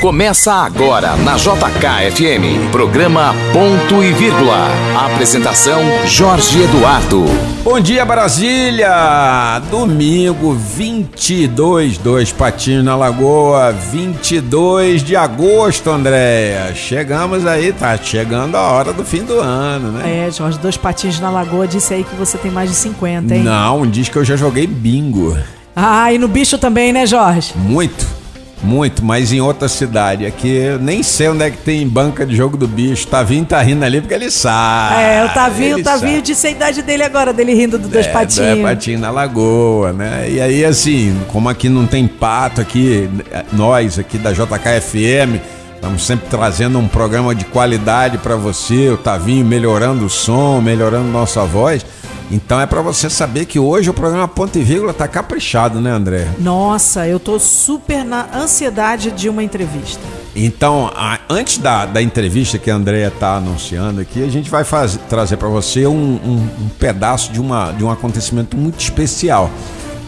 Começa agora na JKFM, programa Ponto e Vírgula. Apresentação Jorge Eduardo. Bom dia Brasília! Domingo 22, dois patinhos na lagoa, 22 de agosto, Andréia. Chegamos aí, tá chegando a hora do fim do ano, né? É, Jorge, dois patinhos na lagoa, disse aí que você tem mais de 50, hein? Não, diz que eu já joguei bingo. Ah, e no bicho também, né, Jorge? Muito. Muito, mas em outra cidade. Aqui eu nem sei onde é que tem banca de jogo do bicho. Tavinho tá rindo ali porque ele sabe. É, o Tavinho, o Tavinho disse a idade dele agora, dele rindo do Dois é, Patinhos. Dois Patinhos na Lagoa, né? E aí, assim, como aqui não tem pato aqui, nós aqui da JKFM, estamos sempre trazendo um programa de qualidade para você, o Tavinho melhorando o som, melhorando nossa voz. Então é para você saber que hoje o programa Ponto e Vírgula tá caprichado, né, André? Nossa, eu tô super na ansiedade de uma entrevista. Então, a, antes da, da entrevista que a Andrea tá anunciando aqui, a gente vai fazer, trazer para você um, um, um, pedaço de, uma, de um acontecimento muito especial.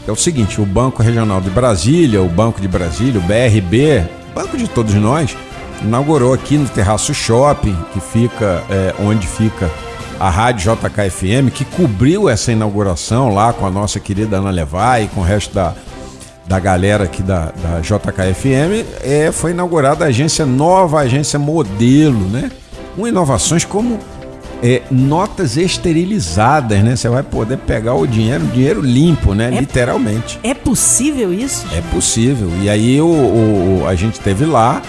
É o seguinte, o Banco Regional de Brasília, o Banco de Brasília, o BRB, banco de todos nós, inaugurou aqui no Terraço Shopping, que fica é, onde fica a Rádio JKFM, que cobriu essa inauguração lá com a nossa querida Ana Levai e com o resto da, da galera aqui da, da JKFM, é, foi inaugurada a agência nova, a agência modelo, né? Com inovações como é, notas esterilizadas, né? Você vai poder pegar o dinheiro, dinheiro limpo, né? É, Literalmente. É possível isso? É possível. E aí o, o, a gente teve lá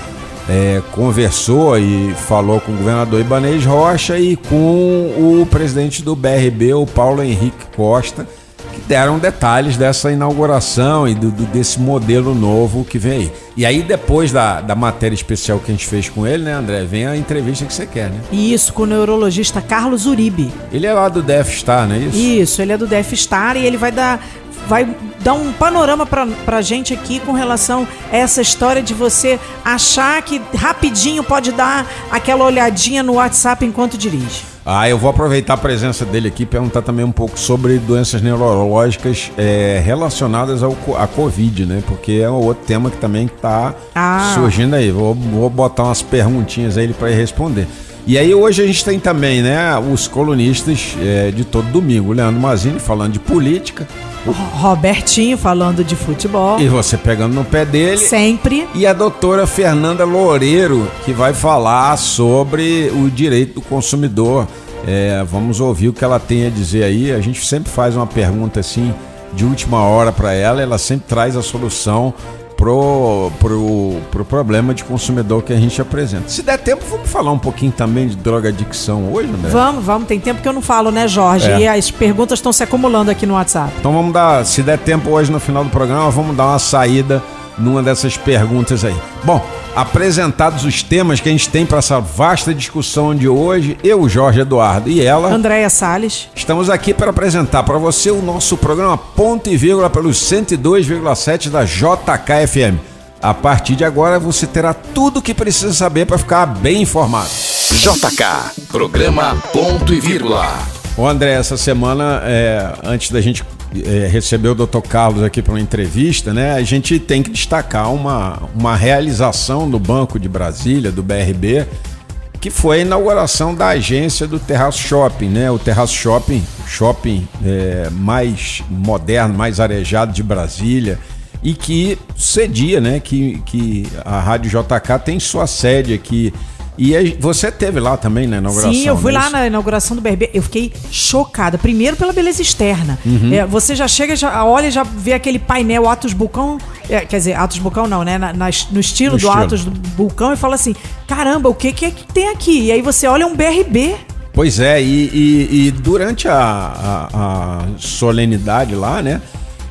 é, conversou e falou com o governador Ibanez Rocha e com o presidente do BRB, o Paulo Henrique Costa, que deram detalhes dessa inauguração e do, do, desse modelo novo que vem aí. E aí, depois da, da matéria especial que a gente fez com ele, né, André, vem a entrevista que você quer, né? Isso, com o neurologista Carlos Uribe. Ele é lá do Death Star, não é isso? Isso, ele é do Death Star e ele vai dar vai dar um panorama pra, pra gente aqui com relação a essa história de você achar que rapidinho pode dar aquela olhadinha no WhatsApp enquanto dirige. Ah, eu vou aproveitar a presença dele aqui e perguntar também um pouco sobre doenças neurológicas é, relacionadas ao, à Covid, né? Porque é outro tema que também está ah. surgindo aí. Vou, vou botar umas perguntinhas aí para ele responder. E aí hoje a gente tem também, né, os colunistas é, de todo domingo, Leandro Mazini falando de política, Robertinho falando de futebol. E você pegando no pé dele. Sempre. E a doutora Fernanda Loureiro, que vai falar sobre o direito do consumidor. É, vamos ouvir o que ela tem a dizer aí. A gente sempre faz uma pergunta assim de última hora para ela, ela sempre traz a solução pro, pro, pro problema de consumidor que a gente apresenta. Se der tempo, vamos falar um pouquinho também de drogadicção hoje, André? Vamos, vamos. Tem tempo que eu não falo, né, Jorge? É. E as perguntas estão se acumulando aqui no WhatsApp. Então vamos dar, se der tempo hoje no final do programa, vamos dar uma saída numa dessas perguntas aí. Bom, apresentados os temas que a gente tem para essa vasta discussão de hoje, eu, Jorge Eduardo e ela, Andréia Salles, estamos aqui para apresentar para você o nosso programa Ponto e Vírgula pelos 102,7 da JKFM. A partir de agora você terá tudo o que precisa saber para ficar bem informado. JK, programa Ponto e Vírgula. Ô André, essa semana, é, antes da gente é, receber o Dr. Carlos aqui para uma entrevista, né? A gente tem que destacar uma, uma realização do Banco de Brasília, do BRB, que foi a inauguração da agência do Terraço Shopping, né? O Terraço Shopping, shopping é, mais moderno, mais arejado de Brasília e que cedia, né? Que, que a Rádio JK tem sua sede aqui e você teve lá também na inauguração? Sim, eu fui lá na inauguração do BRB. Eu fiquei chocada. Primeiro pela beleza externa. Uhum. É, você já chega, já olha e já vê aquele painel Atos Bulcão. É, quer dizer, Atos Bulcão não, né? Na, na, no estilo no do estilo. Atos Bulcão e fala assim: caramba, o que, que é que tem aqui? E aí você olha um BRB. Pois é, e, e, e durante a, a, a solenidade lá, né?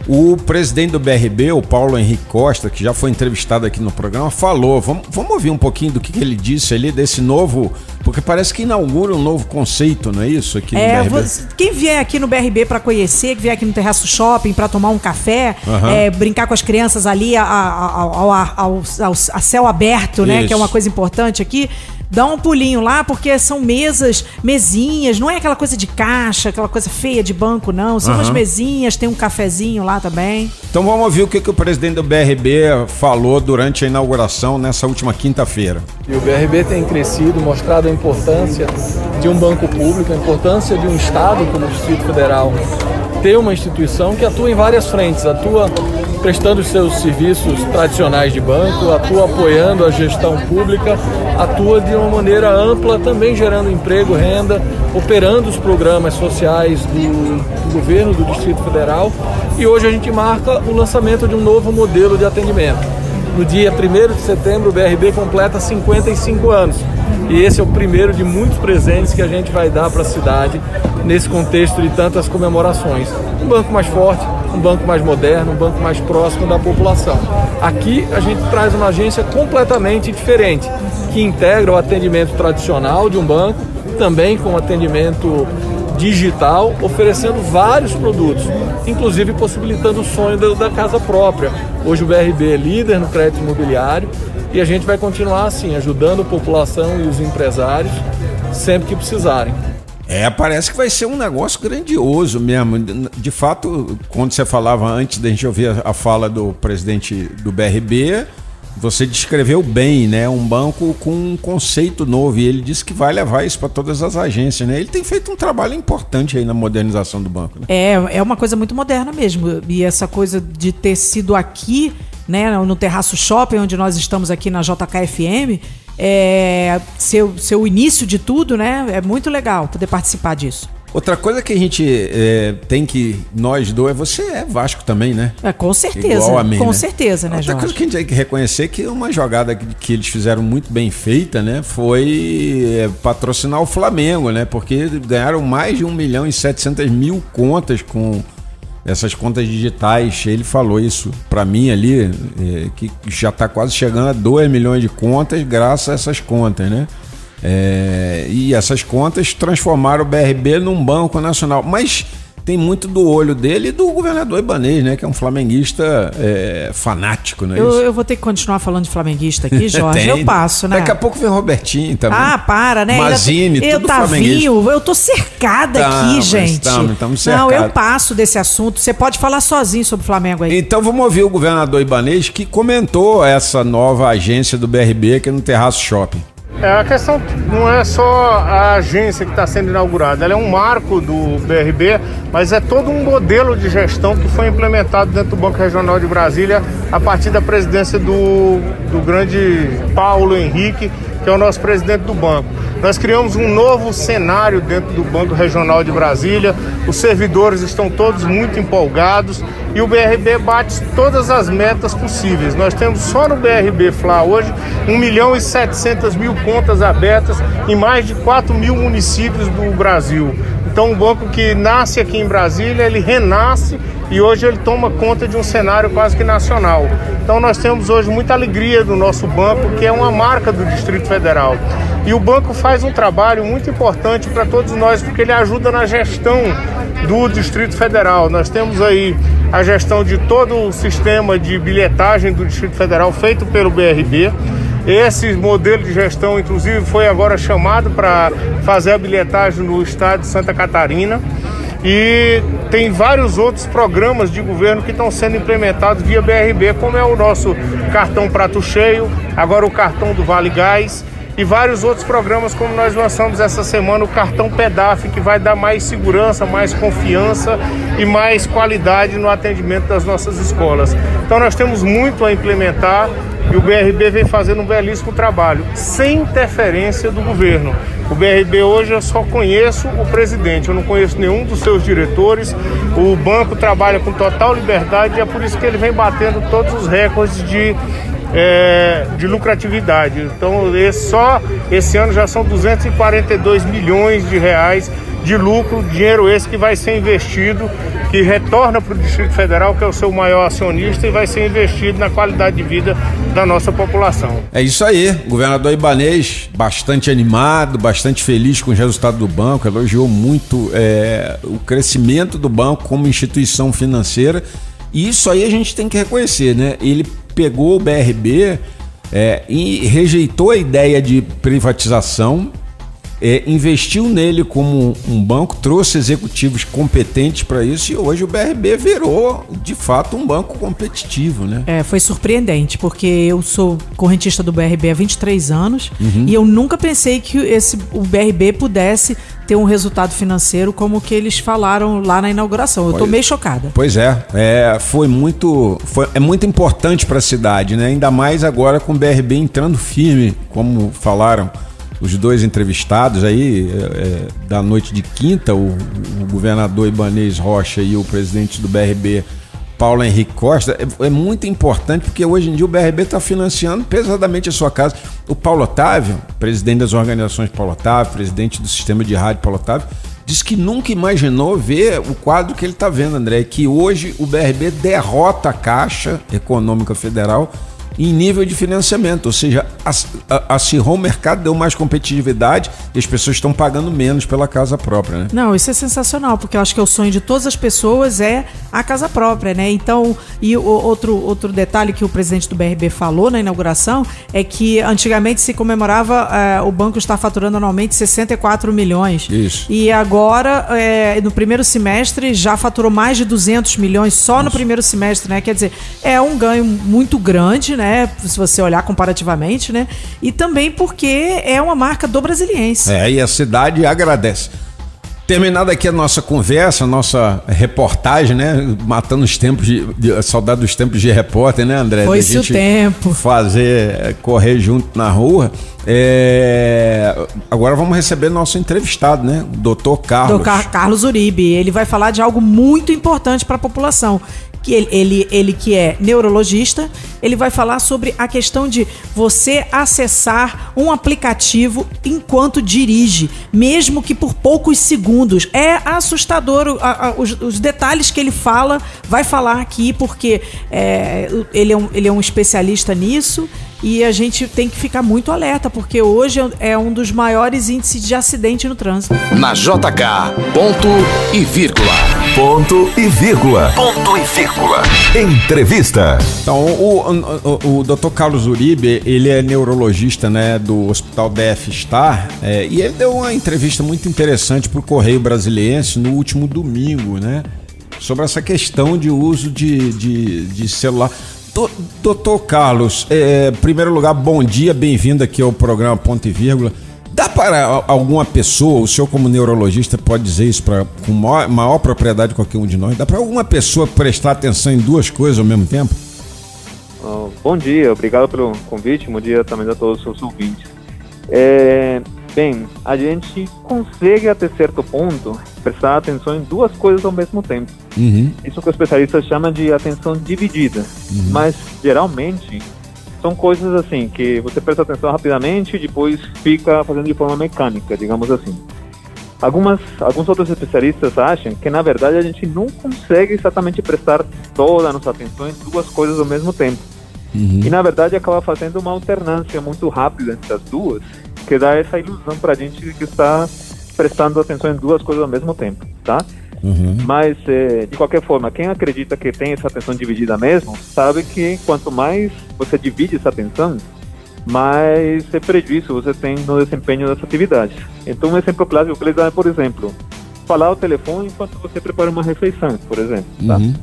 O presidente do BRB, o Paulo Henrique Costa, que já foi entrevistado aqui no programa, falou. Vamos, vamos ouvir um pouquinho do que, que ele disse ali desse novo. Porque parece que inaugura um novo conceito, não é isso? Aqui no é, BRB. Quem vier aqui no BRB para conhecer, que vier aqui no Terraço Shopping para tomar um café, uhum. é, brincar com as crianças ali ao, ao, ao, ao, a céu aberto, né? Isso. Que é uma coisa importante aqui dá um pulinho lá, porque são mesas, mesinhas, não é aquela coisa de caixa, aquela coisa feia de banco, não. São Aham. umas mesinhas, tem um cafezinho lá também. Então vamos ouvir o que, que o presidente do BRB falou durante a inauguração nessa última quinta-feira. E o BRB tem crescido, mostrado a importância de um banco público, a importância de um Estado como o Distrito Federal ter uma instituição que atua em várias frentes, atua prestando os seus serviços tradicionais de banco, atua apoiando a gestão pública, atua de uma maneira ampla, também gerando emprego, renda, operando os programas sociais do, do governo do Distrito Federal. E hoje a gente marca o lançamento de um novo modelo de atendimento. No dia 1 de setembro, o BRB completa 55 anos. E esse é o primeiro de muitos presentes que a gente vai dar para a cidade nesse contexto de tantas comemorações. Um banco mais forte, um banco mais moderno, um banco mais próximo da população. Aqui a gente traz uma agência completamente diferente, que integra o atendimento tradicional de um banco, também com atendimento digital, oferecendo vários produtos, inclusive possibilitando o sonho da, casa própria. Hoje o BRB é líder no crédito imobiliário e a gente vai continuar assim, ajudando a população e os empresários sempre que precisarem. É, parece que vai ser um negócio grandioso mesmo. De fato, quando você falava antes da gente ouvir a fala do presidente do BRB, você descreveu bem, né? Um banco com um conceito novo e ele disse que vai levar isso para todas as agências, né? Ele tem feito um trabalho importante aí na modernização do banco, né? É, é uma coisa muito moderna mesmo. E essa coisa de ter sido aqui, né, no Terraço Shopping, onde nós estamos aqui na JKFM, é, ser o início de tudo, né? É muito legal poder participar disso. Outra coisa que a gente é, tem que, nós dois, você é Vasco também, né? É, com certeza. Igual a mim, com né? certeza, né, Outra Jorge? coisa que a gente tem que reconhecer é que uma jogada que, eles fizeram muito bem feita, né? Foi é, patrocinar o Flamengo, né? Porque ganharam mais de 1 milhão e 700 mil contas com essas contas digitais. Ele falou isso pra mim ali, é, que já tá quase chegando a 2 milhões de contas graças a essas contas, né? É, e essas contas transformaram o BRB num banco nacional. Mas tem muito do olho dele e do governador Ibanez, né? Que é um flamenguista é, fanático, não é Eu, eu vou ter que continuar falando de flamenguista aqui, Jorge. Tem. eu passo, né? Daqui a pouco vem Robertinho também. Ah, para, né? Mazini, eu tudo Tavinho, eu tô cercada Tamo, aqui, gente. tamo, tamo Não, eu passo desse assunto. Você pode falar sozinho sobre o Flamengo aí. Então vamos ouvir o governador Ibanez que comentou essa nova agência do BRB aqui no Terraço Shopping. É, a questão não é só a agência que está sendo inaugurada, ela é um marco do BRB, mas é todo um modelo de gestão que foi implementado dentro do Banco Regional de Brasília a partir da presidência do, do grande Paulo Henrique, que é o nosso presidente do banco. Nós criamos um novo cenário dentro do Banco Regional de Brasília, os servidores estão todos muito empolgados e o BRB bate todas as metas possíveis. Nós temos só no BRB Fla hoje 1 milhão e 700 mil contas abertas em mais de 4 mil municípios do Brasil. Então, um banco que nasce aqui em Brasília, ele renasce e hoje ele toma conta de um cenário quase que nacional. Então, nós temos hoje muita alegria do nosso banco, que é uma marca do Distrito Federal. E o banco faz um trabalho muito importante para todos nós, porque ele ajuda na gestão do Distrito Federal. Nós temos aí a gestão de todo o sistema de bilhetagem do Distrito Federal feito pelo BRB. Esse modelo de gestão, inclusive, foi agora chamado para fazer a bilhetagem no estado de Santa Catarina. E tem vários outros programas de governo que estão sendo implementados via BRB, como é o nosso cartão Prato Cheio, agora o cartão do Vale Gás e vários outros programas, como nós lançamos essa semana o cartão PEDAF, que vai dar mais segurança, mais confiança e mais qualidade no atendimento das nossas escolas. Então nós temos muito a implementar e o BRB vem fazendo um belíssimo trabalho, sem interferência do governo. O BRB hoje eu só conheço o presidente, eu não conheço nenhum dos seus diretores. O banco trabalha com total liberdade e é por isso que ele vem batendo todos os recordes de é, de lucratividade. Então, esse, só esse ano já são 242 milhões de reais de lucro, dinheiro esse que vai ser investido, que retorna para o Distrito Federal, que é o seu maior acionista, e vai ser investido na qualidade de vida da nossa população. É isso aí, governador Ibanês, bastante animado, bastante feliz com os resultados do banco, elogiou muito é, o crescimento do banco como instituição financeira. E isso aí a gente tem que reconhecer, né? Ele pegou o BRB é, e rejeitou a ideia de privatização é, investiu nele como um banco, trouxe executivos competentes para isso e hoje o BRB virou, de fato, um banco competitivo, né? É, foi surpreendente, porque eu sou correntista do BRB há 23 anos uhum. e eu nunca pensei que esse, o BRB pudesse ter um resultado financeiro como que eles falaram lá na inauguração. Eu estou meio chocada. Pois é, é foi muito, foi, é muito importante para a cidade, né? Ainda mais agora com o BRB entrando firme, como falaram os dois entrevistados aí, é, é, da noite de quinta, o, o, governador Ibanez Rocha e o presidente do BRB, Paulo Henrique Costa, é, é muito importante porque hoje em dia o BRB está financiando pesadamente a sua casa. O Paulo Otávio, presidente das organizações Paulo Otávio, presidente do sistema de rádio Paulo Otávio, disse que nunca imaginou ver o quadro que ele está vendo, André, que hoje o BRB derrota a Caixa Econômica Federal em nível de financiamento, ou seja, acirrou o mercado, deu mais competitividade e as pessoas estão pagando menos pela casa própria, né? Não, isso é sensacional, porque eu acho que o sonho de todas as pessoas é a casa própria, né? Então, e outro, outro detalhe que o presidente do BRB falou na inauguração é que antigamente se comemorava é, o banco estar faturando anualmente 64 milhões. Isso. E agora, é, no primeiro semestre, já faturou mais de 200 milhões só no primeiro semestre, né? Quer dizer, é um ganho muito grande, né? Né? Se você olhar comparativamente, né? E também porque é uma marca do brasiliense. É, e a cidade agradece. Terminada aqui a nossa conversa, a nossa reportagem, né? Matando os tempos de, de saudade dos tempos de repórter, né, André? Foi o tempo. Fazer, é, correr junto na rua. É... Agora vamos receber nosso entrevistado, né? O doutor Carlos. Doutor Carlos Uribe. Ele vai falar de algo muito importante para a população, que ele, ele, ele que é neurologista, ele vai falar sobre a questão de você acessar um aplicativo enquanto dirige, mesmo que por poucos segundos. É assustador a, a, os, os, detalhes que ele fala, vai falar aqui, porque é, ele, é um, ele é um especialista nisso e a gente tem que ficar muito alerta, porque hoje é um dos maiores índices de acidente no trânsito. Na JK, ponto e vírgula. Ponto e vírgula. Ponto e vírgula. Entrevista. Então, o, o, o Dr. Carlos Uribe, ele é neurologista né, do Hospital DF Star, é, e ele deu uma entrevista muito interessante para o Correio Brasiliense no último domingo, né? Sobre essa questão de uso de, de, de celular. Doutor Carlos, é, em primeiro lugar, bom dia, bem-vindo aqui ao programa Ponto e Vírgula. Dá para alguma pessoa, o senhor como neurologista pode dizer isso pra, com maior, maior propriedade qualquer um de nós, dá para alguma pessoa prestar atenção em duas coisas ao mesmo tempo? Uh, bom dia, obrigado pelo convite, bom dia também a todos os seus ouvintes. É, bem, a gente consegue até certo ponto prestar atenção em duas coisas ao mesmo tempo. Uhum. Isso que o especialista chama de atenção dividida, uhum. mas geralmente são coisas assim que você presta atenção rapidamente e depois fica fazendo de forma mecânica, digamos assim. Algumas, alguns outros especialistas acham que na verdade a gente não consegue exatamente prestar toda a nossa atenção em duas coisas ao mesmo tempo. Uhum. E na verdade acaba fazendo uma alternância muito rápida entre as duas, que dá essa ilusão para a gente que está prestando atenção em duas coisas ao mesmo tempo, tá? Uhum. Mas, é, de qualquer forma, quem acredita que tem essa atenção dividida mesmo, sabe que quanto mais você divide essa atenção, mais prejuízo você tem no desempenho dessa atividade. Então, um exemplo clássico que eles dão é, por exemplo, falar o telefone enquanto você prepara uma refeição, por exemplo. Tá? Uhum.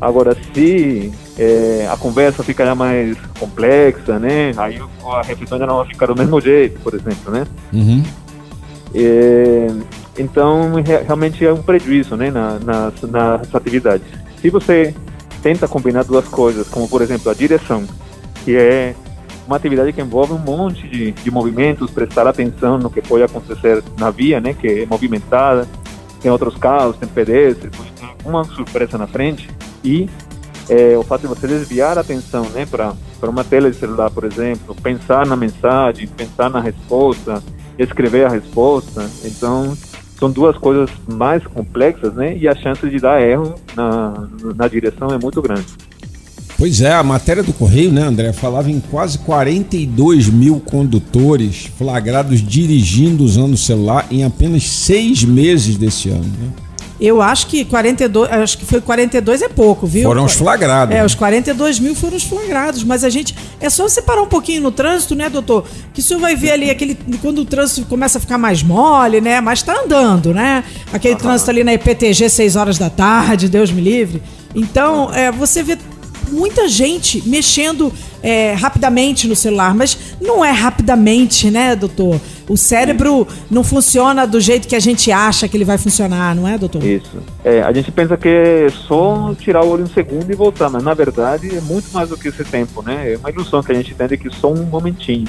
Agora, se é, a conversa fica já mais complexa, né? Aí a refeição já não vai ficar do mesmo jeito, por exemplo, né? Uhum. É, então, realmente é um prejuízo né, na, nas, nas atividades. Se você tenta combinar duas coisas, como por exemplo a direção, que é uma atividade que envolve um monte de, de movimentos, prestar atenção no que pode acontecer na via, né, que é movimentada, tem outros carros, tem pedestres, tem uma surpresa na frente, e é, o fato de você desviar a atenção né, para uma tela de celular, por exemplo, pensar na mensagem, pensar na resposta, escrever a resposta, então são duas coisas mais complexas, né? E a chance de dar erro na, na direção é muito grande. Pois é, a matéria do Correio, né, André, falava em quase 42 mil condutores flagrados dirigindo usando o celular em apenas seis meses desse ano. Né? Eu acho que 42, acho que foi 42 é pouco, viu? Foram os flagrados. É, os 42 mil foram os flagrados, mas a gente. É só você parar um pouquinho no trânsito, né, doutor? Que o senhor vai ver ali aquele. Quando o trânsito começa a ficar mais mole, né? Mas tá andando, né? Aquele trânsito ali na IPTG, 6 horas da tarde, Deus me livre. Então, é, você vê muita gente mexendo é, rapidamente no celular, mas não é rapidamente, né, doutor? O cérebro não funciona do jeito que a gente acha que ele vai funcionar, não é, doutor? Isso. É, a gente pensa que é só tirar o olho um segundo e voltar, mas na verdade é muito mais do que esse tempo, né? É uma ilusão que a gente entende que só um momentinho.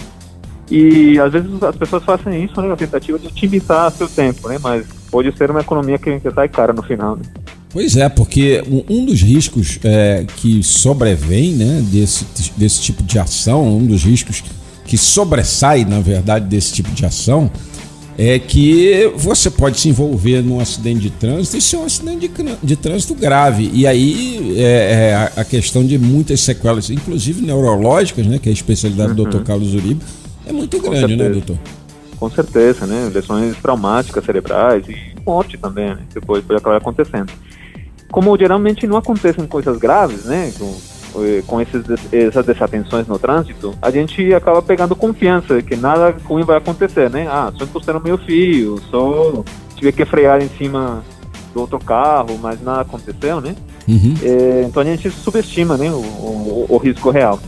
E às vezes as pessoas fazem isso, né, na tentativa de otimizar seu tempo, né? Mas pode ser uma economia que, que sai cara no final, né? Pois é, porque um- dos riscos é, que sobrevém né, desse, desse tipo de ação, um dos riscos que sobressai, na verdade, desse tipo de ação, é que você pode se envolver num acidente de trânsito e ser um acidente de, de trânsito grave. E aí é, é a- questão de muitas sequelas, inclusive neurológicas, né, que é a especialidade do Dr. Carlos Uribe, é muito grande, né, certeza. doutor? Com certeza, né? Lesões traumáticas cerebrais e morte também, né? Pode, pode acabar acontecendo. Como geralmente não acontecem coisas graves, né? Com, eh, com esses, essas desatenções no trânsito, a gente acaba pegando confiança que nada ruim vai acontecer, né? Ah, só encostei no meu fio, só tive que frear em cima do outro carro, mas nada aconteceu, né? Uhum. Eh, então a gente subestima, né? O, o- o risco real.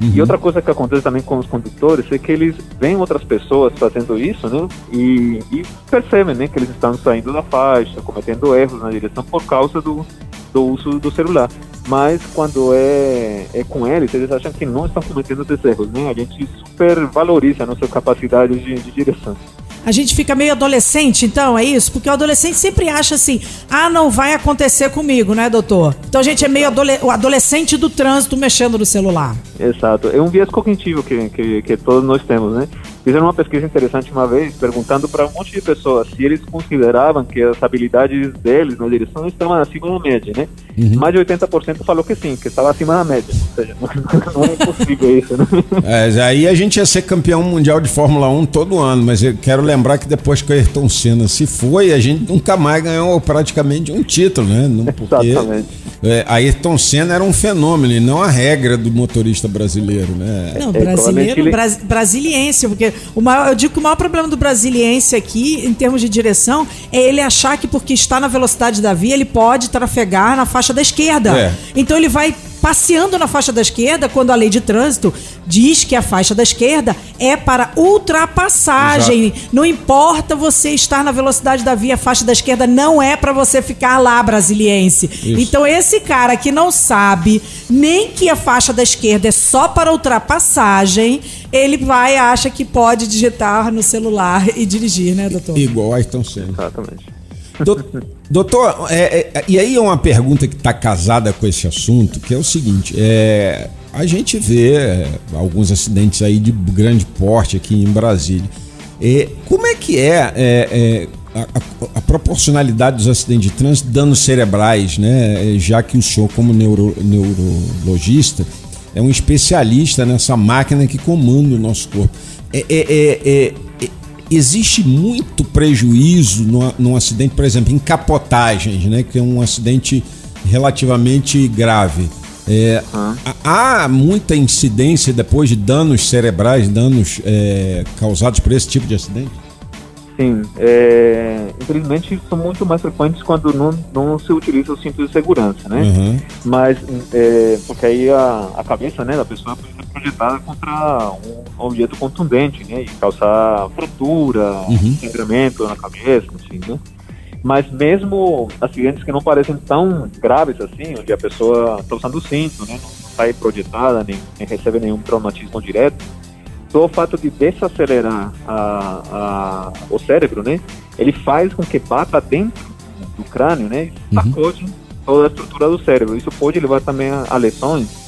E outra coisa que acontece também com os condutores é que eles veem outras pessoas fazendo isso, né? E, e percebem, né, que eles estão saindo da faixa, cometendo erros na direção por causa do, do uso do celular. Mas quando é, é com eles, eles acham que não estão cometendo esses erros, né? A gente super valoriza a nossa capacidade de, de direção. A gente fica meio adolescente, então, é isso? Porque o adolescente sempre acha assim, ah, não vai acontecer comigo, né, doutor? Então a gente é meio adole- o adolescente do trânsito mexendo no celular. Exato. É um viés cognitivo que, que, que todos nós temos, né? Fizeram uma pesquisa interessante uma vez, perguntando para um monte de pessoas se eles consideravam que as habilidades deles na direção estavam acima da média, né? Mais de 80% falou que sim, que estava acima da média. Ou seja, não, não é possível isso, né? É, aí a gente ia ser campeão mundial de Fórmula 1 todo ano, mas eu quero lembrar que depois que o Ayrton Senna se foi, a gente nunca mais ganhou praticamente um título, né? Não, porque Exatamente. é, Ayrton Senna era um fenômeno e não a regra do motorista brasileiro, né? Não, É, brasileiro, ele- bras- brasiliense, porque o maior, eu digo que o maior problema do brasiliense aqui, em termos de direção, é ele achar que porque está na velocidade da via, ele pode trafegar na faixa da esquerda. É. Então ele vai passeando na faixa da esquerda quando a lei de trânsito diz que a faixa da esquerda é para ultrapassagem. Não importa você estar na velocidade da via, a faixa da esquerda não é para você ficar lá, brasiliense. Então esse cara que não sabe nem que a faixa da esquerda é só para ultrapassagem, ele vai e acha que pode digitar no celular e dirigir, né, doutor? Igual Ayrton Senna. Exatamente. Do- Doutor, é, é, e aí é uma pergunta que está casada com esse assunto, que é o seguinte: é, a gente vê é, alguns acidentes aí de grande porte aqui em Brasília. É, como é que é, é, é, a, a- proporcionalidade dos acidentes de trânsito, danos cerebrais, né? É, Já que o senhor, como neuro- neurologista, é um especialista nessa máquina que comanda o nosso corpo. É- existe muito prejuízo no, num acidente, por exemplo, em capotagens, né? Que é um acidente relativamente grave. É, há- Há muita incidência depois de danos cerebrais, danos é, causados por esse tipo de acidente? Sim, é, infelizmente são muito mais frequentes quando não, não se utiliza o cinto de segurança, né? Uhum. Mas, é, porque aí a, a cabeça né, da pessoa pode ser projetada contra um objeto contundente, né? E causar fratura, Uhum. sangramento na cabeça, enfim, né? Mas mesmo acidentes que não parecem tão graves assim, onde a pessoa está usando o cinto, né? Não sai projetada, nem, nem recebe nenhum traumatismo direto, só o fato de desacelerar a, a, o cérebro, né? Ele faz com que bata dentro do crânio, né? Sacode toda a estrutura do cérebro. Isso pode levar também a, a lesões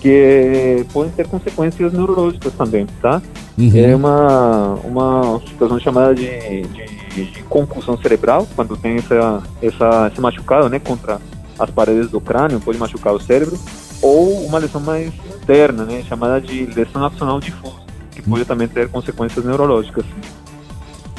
que podem ter consequências neurológicas também, tá? Uhum. É uma, uma situação chamada de, de, de concussão cerebral, quando tem essa, essa, esse machucado, né? Contra as paredes do crânio, pode machucar o cérebro. Ou uma lesão mais interna, né? Chamada de lesão axonal difusa, que pode também ter consequências neurológicas.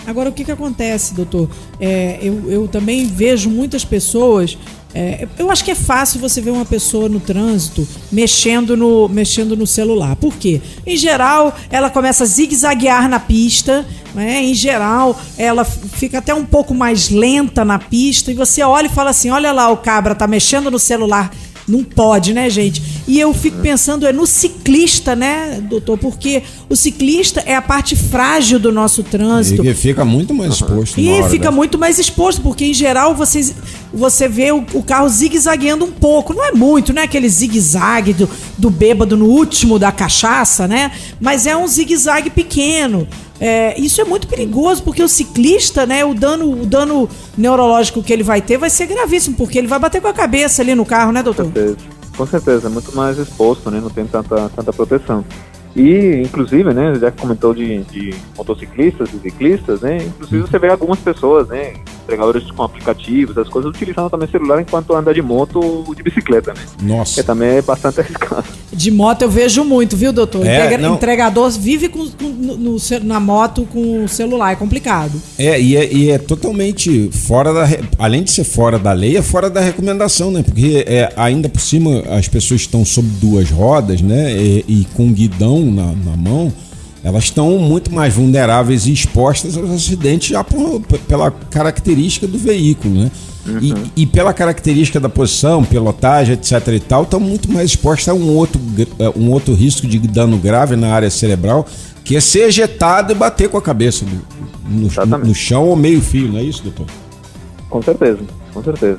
Agora, o que, que acontece, doutor? É, eu, eu também vejo muitas pessoas. É, eu acho que é fácil você ver uma pessoa no trânsito mexendo no, mexendo no celular. Por quê? Em geral, ela começa a zigue-zaguear na pista, né? em geral, ela fica até um pouco mais lenta na pista, e você olha e fala assim: olha lá, o cabra tá mexendo no celular. Não pode, né, gente? E eu fico pensando é no ciclista, né, doutor? Porque o ciclista é a parte frágil do nosso trânsito. E fica muito mais exposto. E fica dessa. muito mais exposto, porque em geral você, você vê o, o carro zigue-zagueando um pouco. Não é muito, não é aquele zigue-zague do, do bêbado no último da cachaça, né? Mas é um zigue-zague pequeno. É, isso é muito perigoso, porque o ciclista, né, o dano, o dano neurológico que ele vai ter vai ser gravíssimo, porque ele vai bater com a cabeça ali no carro, né, doutor? certeza. Com certeza, é muito mais exposto, né? Não tem tanta, tanta proteção. E, inclusive, né, já comentou de, de motociclistas e ciclistas, né, inclusive você vê algumas pessoas, né, entregadores com aplicativos, as coisas, utilizando também celular enquanto anda de moto ou de bicicleta, né, Nossa. que também é bastante arriscado. De moto eu vejo muito, viu, doutor? É, Entrega- não. Entregador vive com, com- no- na moto com o celular, é complicado. É e, é, e é totalmente fora da. Além de ser fora da lei, é fora da recomendação, né? Porque é, ainda por cima as pessoas estão sob duas rodas, né? E, e com guidão na, na mão, elas estão muito mais vulneráveis e expostas aos acidentes já por- pela característica do veículo, né? E, e pela característica da posição, pilotagem, etc e tal, estão muito mais expostas a um outro, eh, um outro risco de dano grave na área cerebral, que é ser ejetado e bater com a cabeça no, no- no chão ou meio fio, não é isso, doutor? Com certeza, com certeza.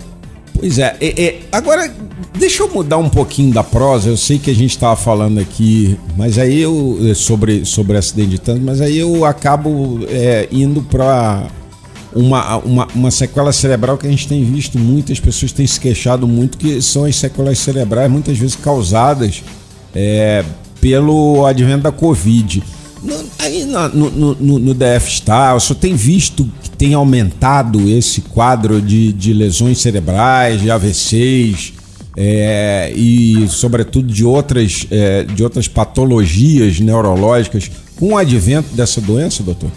Pois é, é, é, agora deixa eu mudar um pouquinho da prosa. Eu sei que a gente estava falando aqui, mas aí eu eh, sobre sobre acidente de trânsito, mas aí eu acabo é, indo para uma, uma, uma sequela cerebral que a gente tem visto muitas pessoas têm se queixado muito que são as sequelas cerebrais muitas vezes causadas é, pelo advento da Covid. Aí no, no, no, no DF está, o senhor tem visto que tem aumentado esse quadro de, de lesões cerebrais, de AVCs é, e, sobretudo, de outras, é, de outras patologias neurológicas com o advento dessa doença, doutor?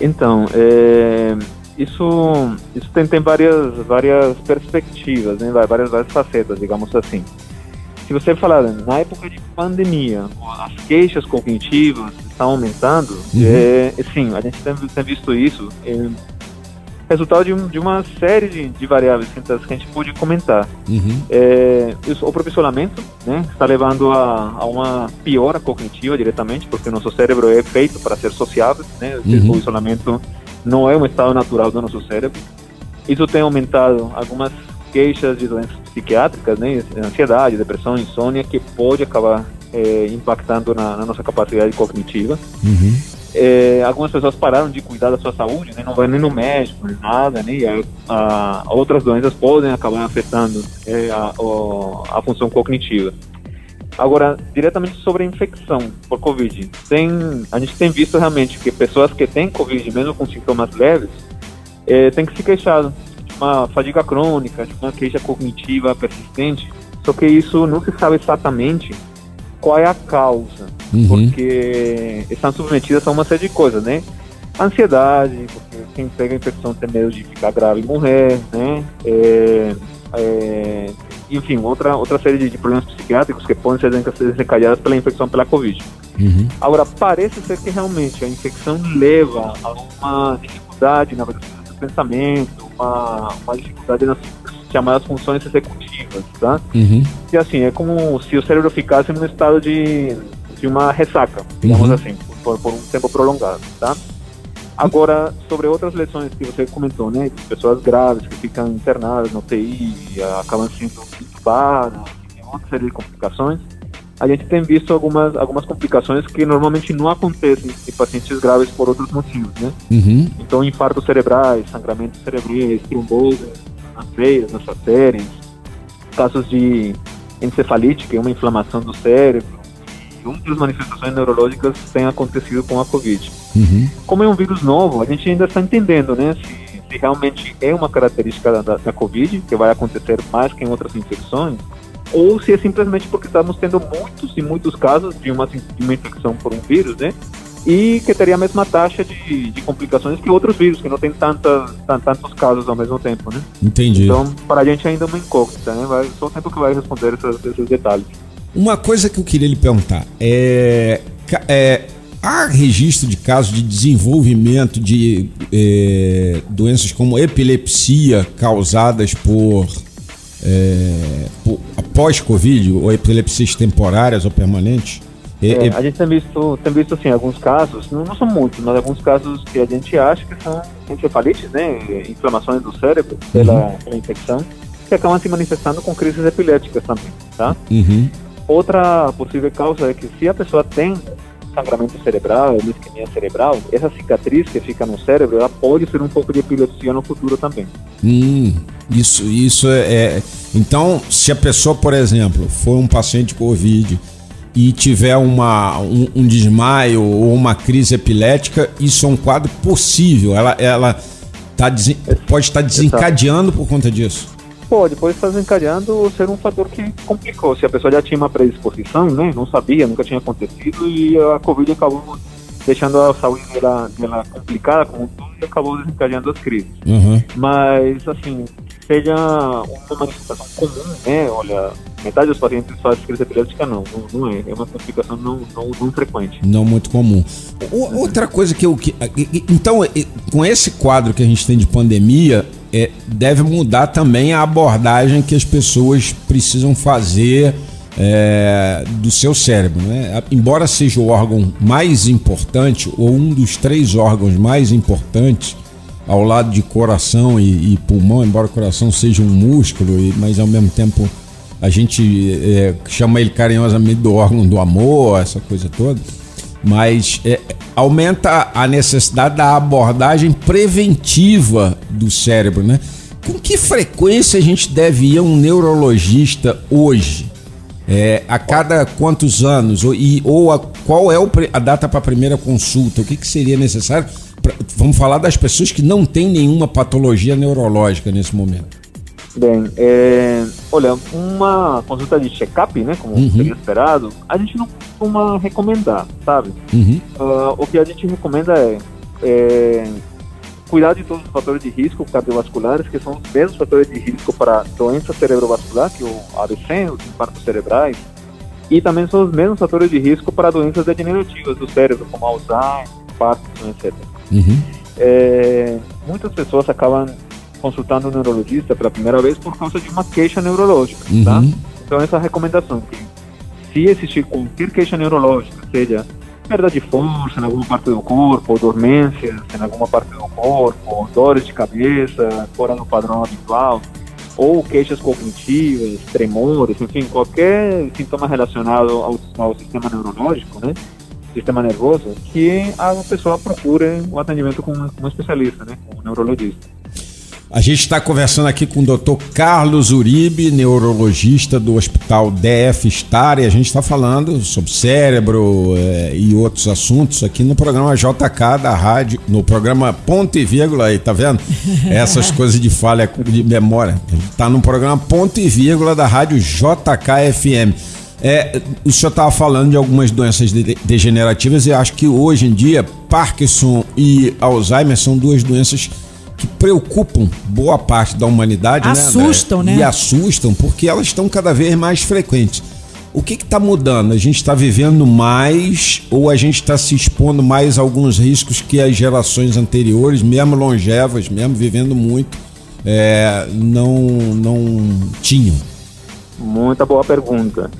Então, é, isso, isso tem, tem várias, várias perspectivas, né? várias, várias facetas, digamos assim. Se você falar na época de pandemia, as queixas cognitivas estão aumentando, é, sim, a gente tem, tem visto isso. É, resultado de, um- de uma série de, de variáveis que a gente pode comentar. Uhum. É, o próprio isolamento né, está levando a, a uma piora cognitiva diretamente, porque o nosso cérebro é feito para ser sociável, né? Uhum. o isolamento não é um estado natural do nosso cérebro. Isso tem aumentado algumas queixas de doenças psiquiátricas, né, ansiedade, depressão, insônia, que pode acabar é, impactando na, na nossa capacidade cognitiva. Uhum. É, algumas pessoas pararam de cuidar da sua saúde, né? não vai nem no médico, nem nada, né? E a, a- outras doenças podem acabar afetando é, a, a função cognitiva. Agora, diretamente sobre a infecção por Covid, tem, a gente tem visto realmente que pessoas que têm Covid, mesmo com sintomas leves, é, tem que se queixar uma fadiga crônica, de uma queixa cognitiva persistente, só que isso não se sabe exatamente qual é a causa Uhum. porque estão submetidas a uma série de coisas, né? Ansiedade, porque quem pega a infecção tem medo de ficar grave e morrer, né? É, é, enfim, outra, outra série de, de problemas psiquiátricos que podem ser desencadeados pela infecção pela Covid. Uhum. Agora, parece ser que realmente a infecção leva a uma dificuldade na pensamento, uma, uma dificuldade nas chamadas funções executivas, tá? Uhum. E assim, é como se o cérebro ficasse num estado de, de uma ressaca, digamos Uhum. assim, por, por um tempo prolongado, tá? Agora, sobre outras lesões que você comentou, né, de pessoas graves que ficam internadas no UTI, acabam sendo entubadas, tem outra série de complicações, a gente tem visto algumas, algumas complicações que normalmente não acontecem em pacientes graves por outros motivos, né? Uhum. Então, infartos cerebrais, sangramentos cerebrais, trombose nas veias, nas artérias, casos de encefalite, que é uma inflamação do cérebro, e outras manifestações neurológicas têm acontecido com a Covid. Uhum. Como é um vírus novo, a gente ainda está entendendo, né, se, se realmente é uma característica da, da, da Covid, que vai acontecer mais que em outras infecções, ou se é simplesmente porque estamos tendo muitos e muitos casos de uma, de uma infecção por um vírus, né, e que teria a mesma taxa de, de complicações que outros vírus, que não tem tanta, tantos casos ao mesmo tempo, né? Entendi. Então, para a gente ainda é uma incógnita, né? Vai, só o tempo que vai responder esses, esses detalhes. Uma coisa que eu queria lhe perguntar é, é há registro de casos de desenvolvimento de é, doenças como epilepsia causadas por, é, após Covid ou epilepsias temporárias ou permanentes? É, a gente tem visto, tem visto assim, alguns casos, não, não, são muitos, mas alguns casos que a gente acha que são encefalites, né, inflamações do cérebro pela, uhum. pela infecção, que acabam se manifestando com crises epiléticas também, tá? Uhum. Outra possível causa é que se a pessoa tem sangramento cerebral, uma isquemia cerebral, essa cicatriz que fica no cérebro, ela pode ser um pouco de epilepsia no futuro também. Hum, isso, isso é, é. Então, se a pessoa, por exemplo, for um paciente Covid e tiver uma, um, um desmaio ou uma crise epilética, isso é um quadro possível. Ela, ela tá, pode estar desencadeando por conta disso. Pode, pode estar desencadeando ser um fator que complicou. Se a pessoa já tinha uma predisposição, né, não sabia, nunca tinha acontecido e a Covid acabou deixando a saúde dela, dela complicada como um todo e acabou desencadeando as crises. Uhum. Mas, assim, seja uma manifestação comum, né? Olha, metade dos pacientes faz crise epiléptica, não, não, não, é. É uma complicação não, não, não frequente. Não muito comum. O, outra coisa que eu. Que, então, com esse quadro que a gente tem de pandemia, é, deve mudar também a abordagem que as pessoas precisam fazer. É, do seu cérebro. Né? Embora seja o órgão mais importante, ou um dos três órgãos mais importantes ao lado de coração e, e pulmão, embora o coração seja um músculo, e, mas ao mesmo tempo a gente é, chama ele carinhosamente do órgão do amor, essa coisa toda, mas é, aumenta a necessidade da abordagem preventiva do cérebro, né? Com que frequência a gente deve ir a um neurologista hoje? É, a cada quantos anos? Ou, e, ou a, qual é o, a data para a primeira consulta? O que, que seria necessário? Pra, vamos falar das pessoas que não têm nenhuma patologia neurológica nesse momento. Bem, é, olha, uma consulta de check-up, né, como uhum. seria esperado, a gente não costuma recomendar, sabe? Uhum. Uh, o que a gente recomenda é, é, cuidar de todos os fatores de risco cardiovasculares, que são os mesmos fatores de risco para doença cerebrovascular, que é o AVC, os infartos cerebrais, e também são os mesmos fatores de risco para doenças degenerativas do cérebro, como Alzheimer, Parkinson, etc. Uhum. É, muitas pessoas acabam consultando um neurologista pela primeira vez por causa de uma queixa neurológica, tá? uhum. tá? Então essa recomendação que se existir qualquer queixa neurológica, seja perda de força em alguma parte do corpo, dormências em alguma parte do corpo, dores de cabeça fora do padrão habitual, ou queixas cognitivas, tremores, enfim, qualquer sintoma relacionado ao, ao sistema neurológico, né? Sistema nervoso, que a pessoa procure o um atendimento com um especialista, né, com um neurologista. A gente está conversando aqui com o Dr. Carlos Uribe, neurologista do Hospital DF Star, e a gente está falando sobre cérebro é, e outros assuntos aqui no programa JK da rádio, no programa Ponto e Vírgula, aí, tá vendo? Essas coisas de falha de memória. A gente está no programa Ponto e Vírgula da rádio JKFM. É, o senhor estava falando de algumas doenças de degenerativas e acho que hoje em dia Parkinson e Alzheimer são duas doenças que preocupam boa parte da humanidade, assustam, né, né? E assustam porque elas estão cada vez mais frequentes. O que está mudando? A gente está vivendo mais ou a gente está se expondo mais a alguns riscos que as gerações anteriores, mesmo longevas, mesmo vivendo muito, é, não, não tinham? Muita boa pergunta.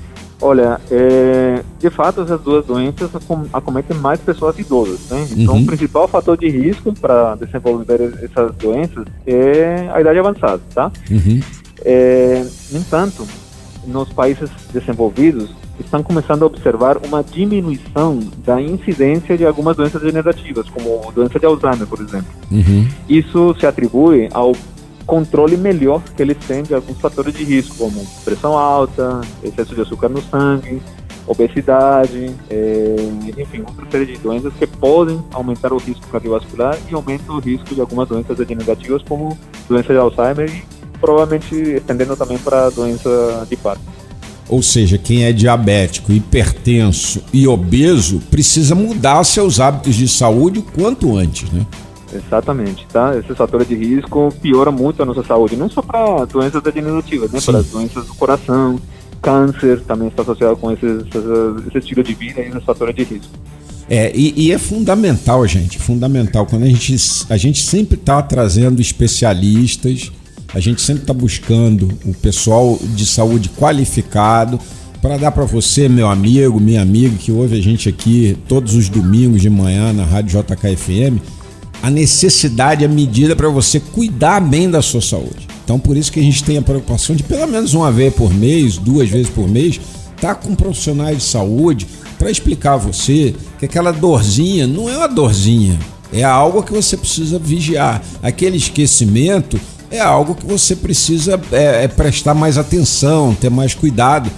Olha, é, de fato, essas duas doenças acometem mais pessoas idosas, né? Então, uhum. o principal fator de risco para desenvolver essas doenças é a idade avançada, tá? Uhum. É, no entanto, nos países desenvolvidos, estão começando a observar uma diminuição da incidência de algumas doenças degenerativas, como doença de Alzheimer, por exemplo. Uhum. Isso se atribui ao controle melhor que eles têm de alguns fatores de risco, como pressão alta, excesso de açúcar no sangue, obesidade, é, enfim, outra série de doenças que podem aumentar o risco cardiovascular e aumentam o risco de algumas doenças degenerativas, como doença de Alzheimer e provavelmente estendendo também para a doença de Parkinson. Ou seja, quem é diabético, hipertenso e obeso precisa mudar seus hábitos de saúde o quanto antes, né? Exatamente, tá? Esses fatores de risco pioram muito a nossa saúde, não só para doenças degenerativas, né? Para doenças do coração, câncer também está associado com esses, esses, esse estilo de vida e esses fatores de risco. É, e, e, é fundamental, gente, fundamental. Quando a gente, a gente sempre está trazendo especialistas, a gente sempre está buscando o pessoal de saúde qualificado para dar para você, meu amigo, minha amiga, que ouve a gente aqui todos os domingos de manhã na Rádio JKFM, a necessidade, a medida para você cuidar bem da sua saúde. Então, por isso que a gente tem a preocupação de pelo menos uma vez por mês, duas vezes por mês, estar tá com profissionais de saúde para explicar a você que aquela dorzinha não é uma dorzinha, é algo que você precisa vigiar. Aquele esquecimento é algo que você precisa é, é prestar mais atenção, ter mais cuidado,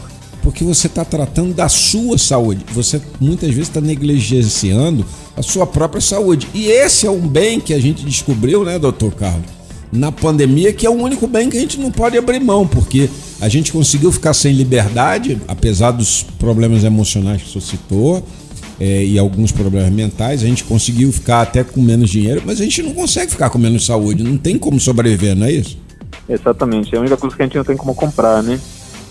porque você está tratando da sua saúde. Você muitas vezes está negligenciando a sua própria saúde. E esse é um bem que a gente descobriu, né, doutor Carlos? Na pandemia, que é o único bem que a gente não pode abrir mão, porque a gente conseguiu ficar sem liberdade, apesar dos problemas emocionais que o citou, é, e alguns problemas mentais, a gente conseguiu ficar até com menos dinheiro, mas a gente não consegue ficar com menos saúde, não tem como sobreviver, não é isso? Exatamente, é a única coisa que a gente não tem como comprar, né?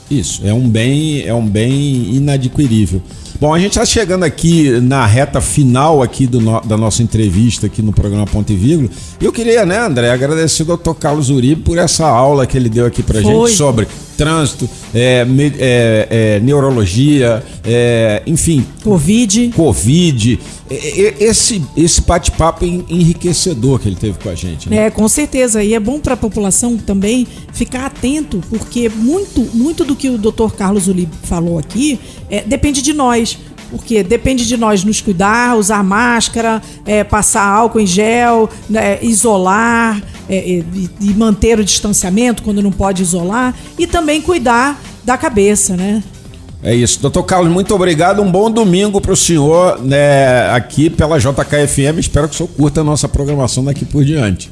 Isso, é um bem, é um bem inadquirível. Bom, a gente está chegando aqui na reta final aqui do no, da nossa entrevista aqui no programa Ponto e Vírgula. E eu queria, né, André, agradecer o doutor Carlos Uribe por essa aula que ele deu aqui Foi. gente sobre trânsito, é, é, é, neurologia, é, enfim. Covid. Covid. Esse, esse bate-papo enriquecedor que ele teve com a gente. Né? É, com certeza. E é bom para a população também ficar atento, porque muito, muito do que o doutor Carlos Uribe falou aqui é, depende de nós. Porque depende de nós nos cuidar, usar máscara, é, passar álcool em gel, né, isolar é, e, e manter o distanciamento quando não pode isolar e também cuidar da cabeça, né? É isso. Doutor Carlos, muito obrigado. Um bom domingo para o senhor né, aqui pela JKFM. Espero que o senhor curta a nossa programação daqui por diante.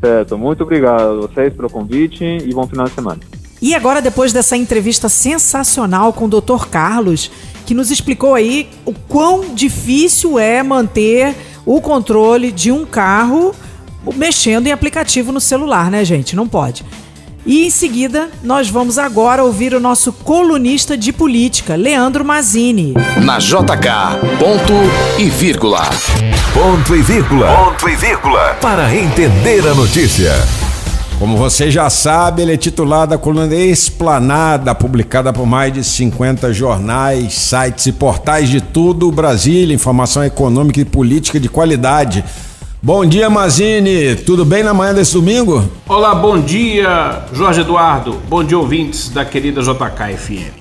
Certo. Muito obrigado a vocês pelo convite e bom final de semana. E agora, depois dessa entrevista sensacional com o Dr. Carlos, que nos explicou aí o quão difícil é manter o controle de um carro mexendo em aplicativo no celular, né, gente? Não pode. E em seguida, nós vamos agora ouvir o nosso colunista de política, Leandro Mazini. Na JK, ponto e vírgula. Ponto e vírgula. Ponto e vírgula. Para entender a notícia. Como você já sabe, ele é titular da coluna Esplanada, publicada por mais de 50 jornais, sites e portais de tudo o Brasil, informação econômica e política de qualidade. Bom dia, Mazini. Tudo bem na manhã desse domingo? Olá, bom dia, Jorge Eduardo. Bom dia, ouvintes da querida JKFM.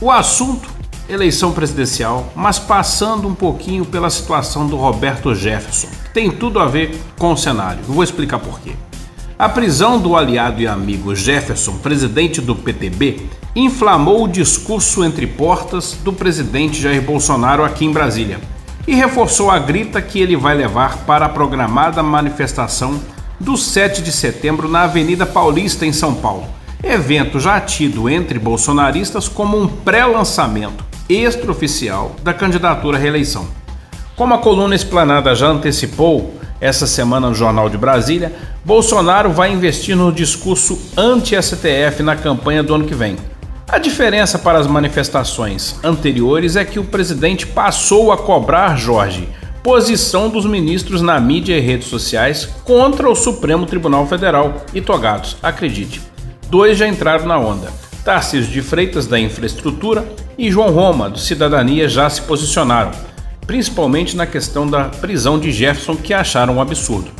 O assunto, eleição presidencial, mas passando um pouquinho pela situação do Roberto Jefferson. Tem tudo a ver com o cenário. vou explicar por quê. A prisão do aliado e amigo Jefferson, presidente do PTB, inflamou o discurso entre portas do presidente Jair Bolsonaro aqui em Brasília e reforçou a grita que ele vai levar para a programada manifestação do 7 de setembro na Avenida Paulista, em São Paulo. Evento já tido entre bolsonaristas como um pré-lançamento extraoficial da candidatura à reeleição. Como a coluna Esplanada já antecipou, essa semana no Jornal de Brasília, Bolsonaro vai investir no discurso anti-STF na campanha do ano que vem. A diferença para as manifestações anteriores é que o presidente passou a cobrar, Jorge, posição dos ministros na mídia e redes sociais contra o Supremo Tribunal Federal e togados, acredite. Dois já entraram na onda. Tarcísio de Freitas, da Infraestrutura, e João Roma, do Cidadania, já se posicionaram principalmente na questão da prisão de Jefferson, que acharam um absurdo.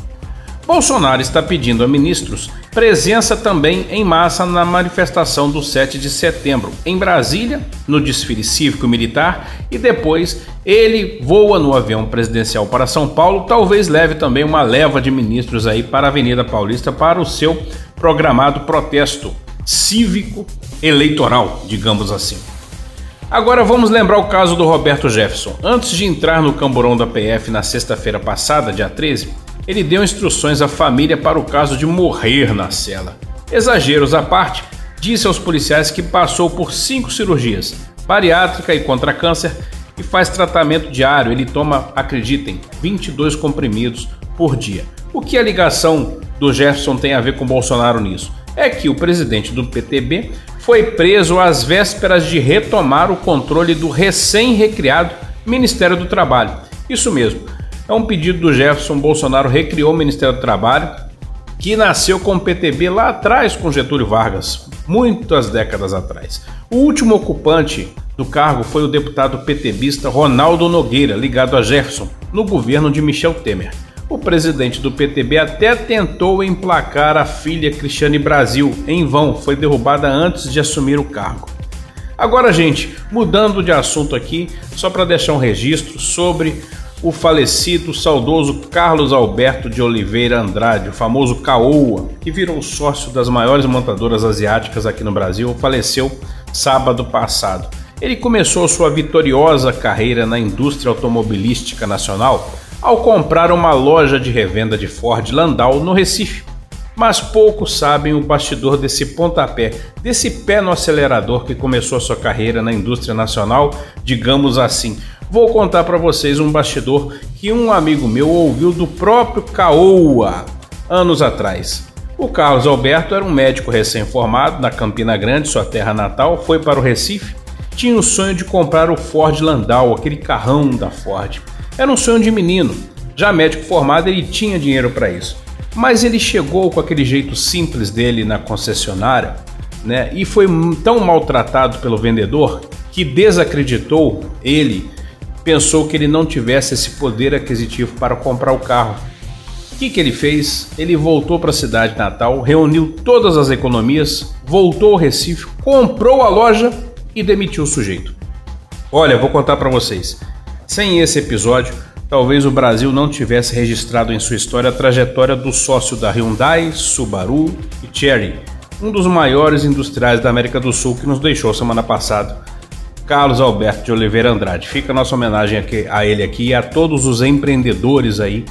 Bolsonaro está pedindo a ministros presença também em massa na manifestação do 7 de setembro, em Brasília, no desfile cívico-militar, e depois ele voa no avião presidencial para São Paulo, talvez leve também uma leva de ministros aí para a Avenida Paulista para o seu programado protesto cívico eleitoral, digamos assim. Agora vamos lembrar o caso do Roberto Jefferson. Antes de entrar no camburão da PF na sexta-feira passada, dia 13, ele deu instruções à família para o caso de morrer na cela. Exageros à parte, disse aos policiais que passou por cinco cirurgias, bariátrica e contra câncer, e faz tratamento diário. Ele toma, acreditem, 22 comprimidos por dia. O que a ligação do Jefferson tem a ver com Bolsonaro nisso? É que o presidente do PTB foi preso às vésperas de retomar o controle do recém-recriado Ministério do Trabalho. Isso mesmo, é um pedido do Jefferson Bolsonaro recriou o Ministério do Trabalho, que nasceu com o PTB lá atrás com Getúlio Vargas, muitas décadas atrás. O último ocupante do cargo foi o deputado PTBista Ronaldo Nogueira, ligado a Jefferson, no governo de Michel Temer. O presidente do PTB até tentou emplacar a filha Cristiane Brasil, em vão, foi derrubada antes de assumir o cargo. Agora, gente, mudando de assunto aqui, só para deixar um registro sobre o falecido saudoso Carlos Alberto de Oliveira Andrade, o famoso Caoa, que virou sócio das maiores montadoras asiáticas aqui no Brasil, faleceu sábado passado. Ele começou sua vitoriosa carreira na indústria automobilística nacional ao comprar uma loja de revenda de Ford Landau no Recife mas poucos sabem o bastidor desse pontapé, desse pé no acelerador que começou sua carreira na indústria nacional, digamos assim. Vou contar para vocês um bastidor que um amigo meu ouviu do próprio Caoa anos atrás. O Carlos Alberto era um médico recém-formado na Campina Grande, sua terra natal, foi para o Recife, tinha o sonho de comprar o Ford Landau, aquele carrão da Ford. Era um sonho de menino. Já médico formado, ele tinha dinheiro para isso. Mas ele chegou com aquele jeito simples dele na concessionária, né? E foi tão maltratado pelo vendedor que desacreditou ele, pensou que ele não tivesse esse poder aquisitivo para comprar o carro. O que, que ele fez? Ele voltou para a cidade natal, reuniu todas as economias, voltou ao Recife, comprou a loja e demitiu o sujeito. Olha, vou contar para vocês. Sem esse episódio, talvez o Brasil não tivesse registrado em sua história a trajetória do sócio da Hyundai, Subaru e Chery, um dos maiores industriais da América do Sul que nos deixou semana passada, Carlos Alberto de Oliveira Andrade. Fica a nossa homenagem aqui, a ele aqui e a todos os empreendedores aí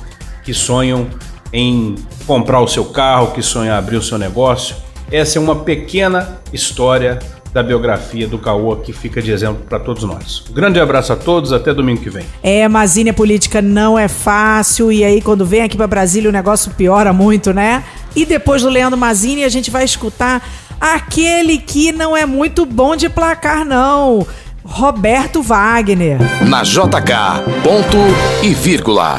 que sonham em comprar o seu carro, que sonham abrir o seu negócio. Essa é uma pequena história da biografia do Caoa que fica de exemplo para todos nós. Um grande abraço a todos, até domingo que vem. É, Mazínia política não é fácil e aí quando vem aqui para Brasília o negócio piora muito, né? E depois do Leandro Mazini a gente vai escutar aquele que não é muito bom de placar não. Roberto Wagner. Na JK, ponto e vírgula.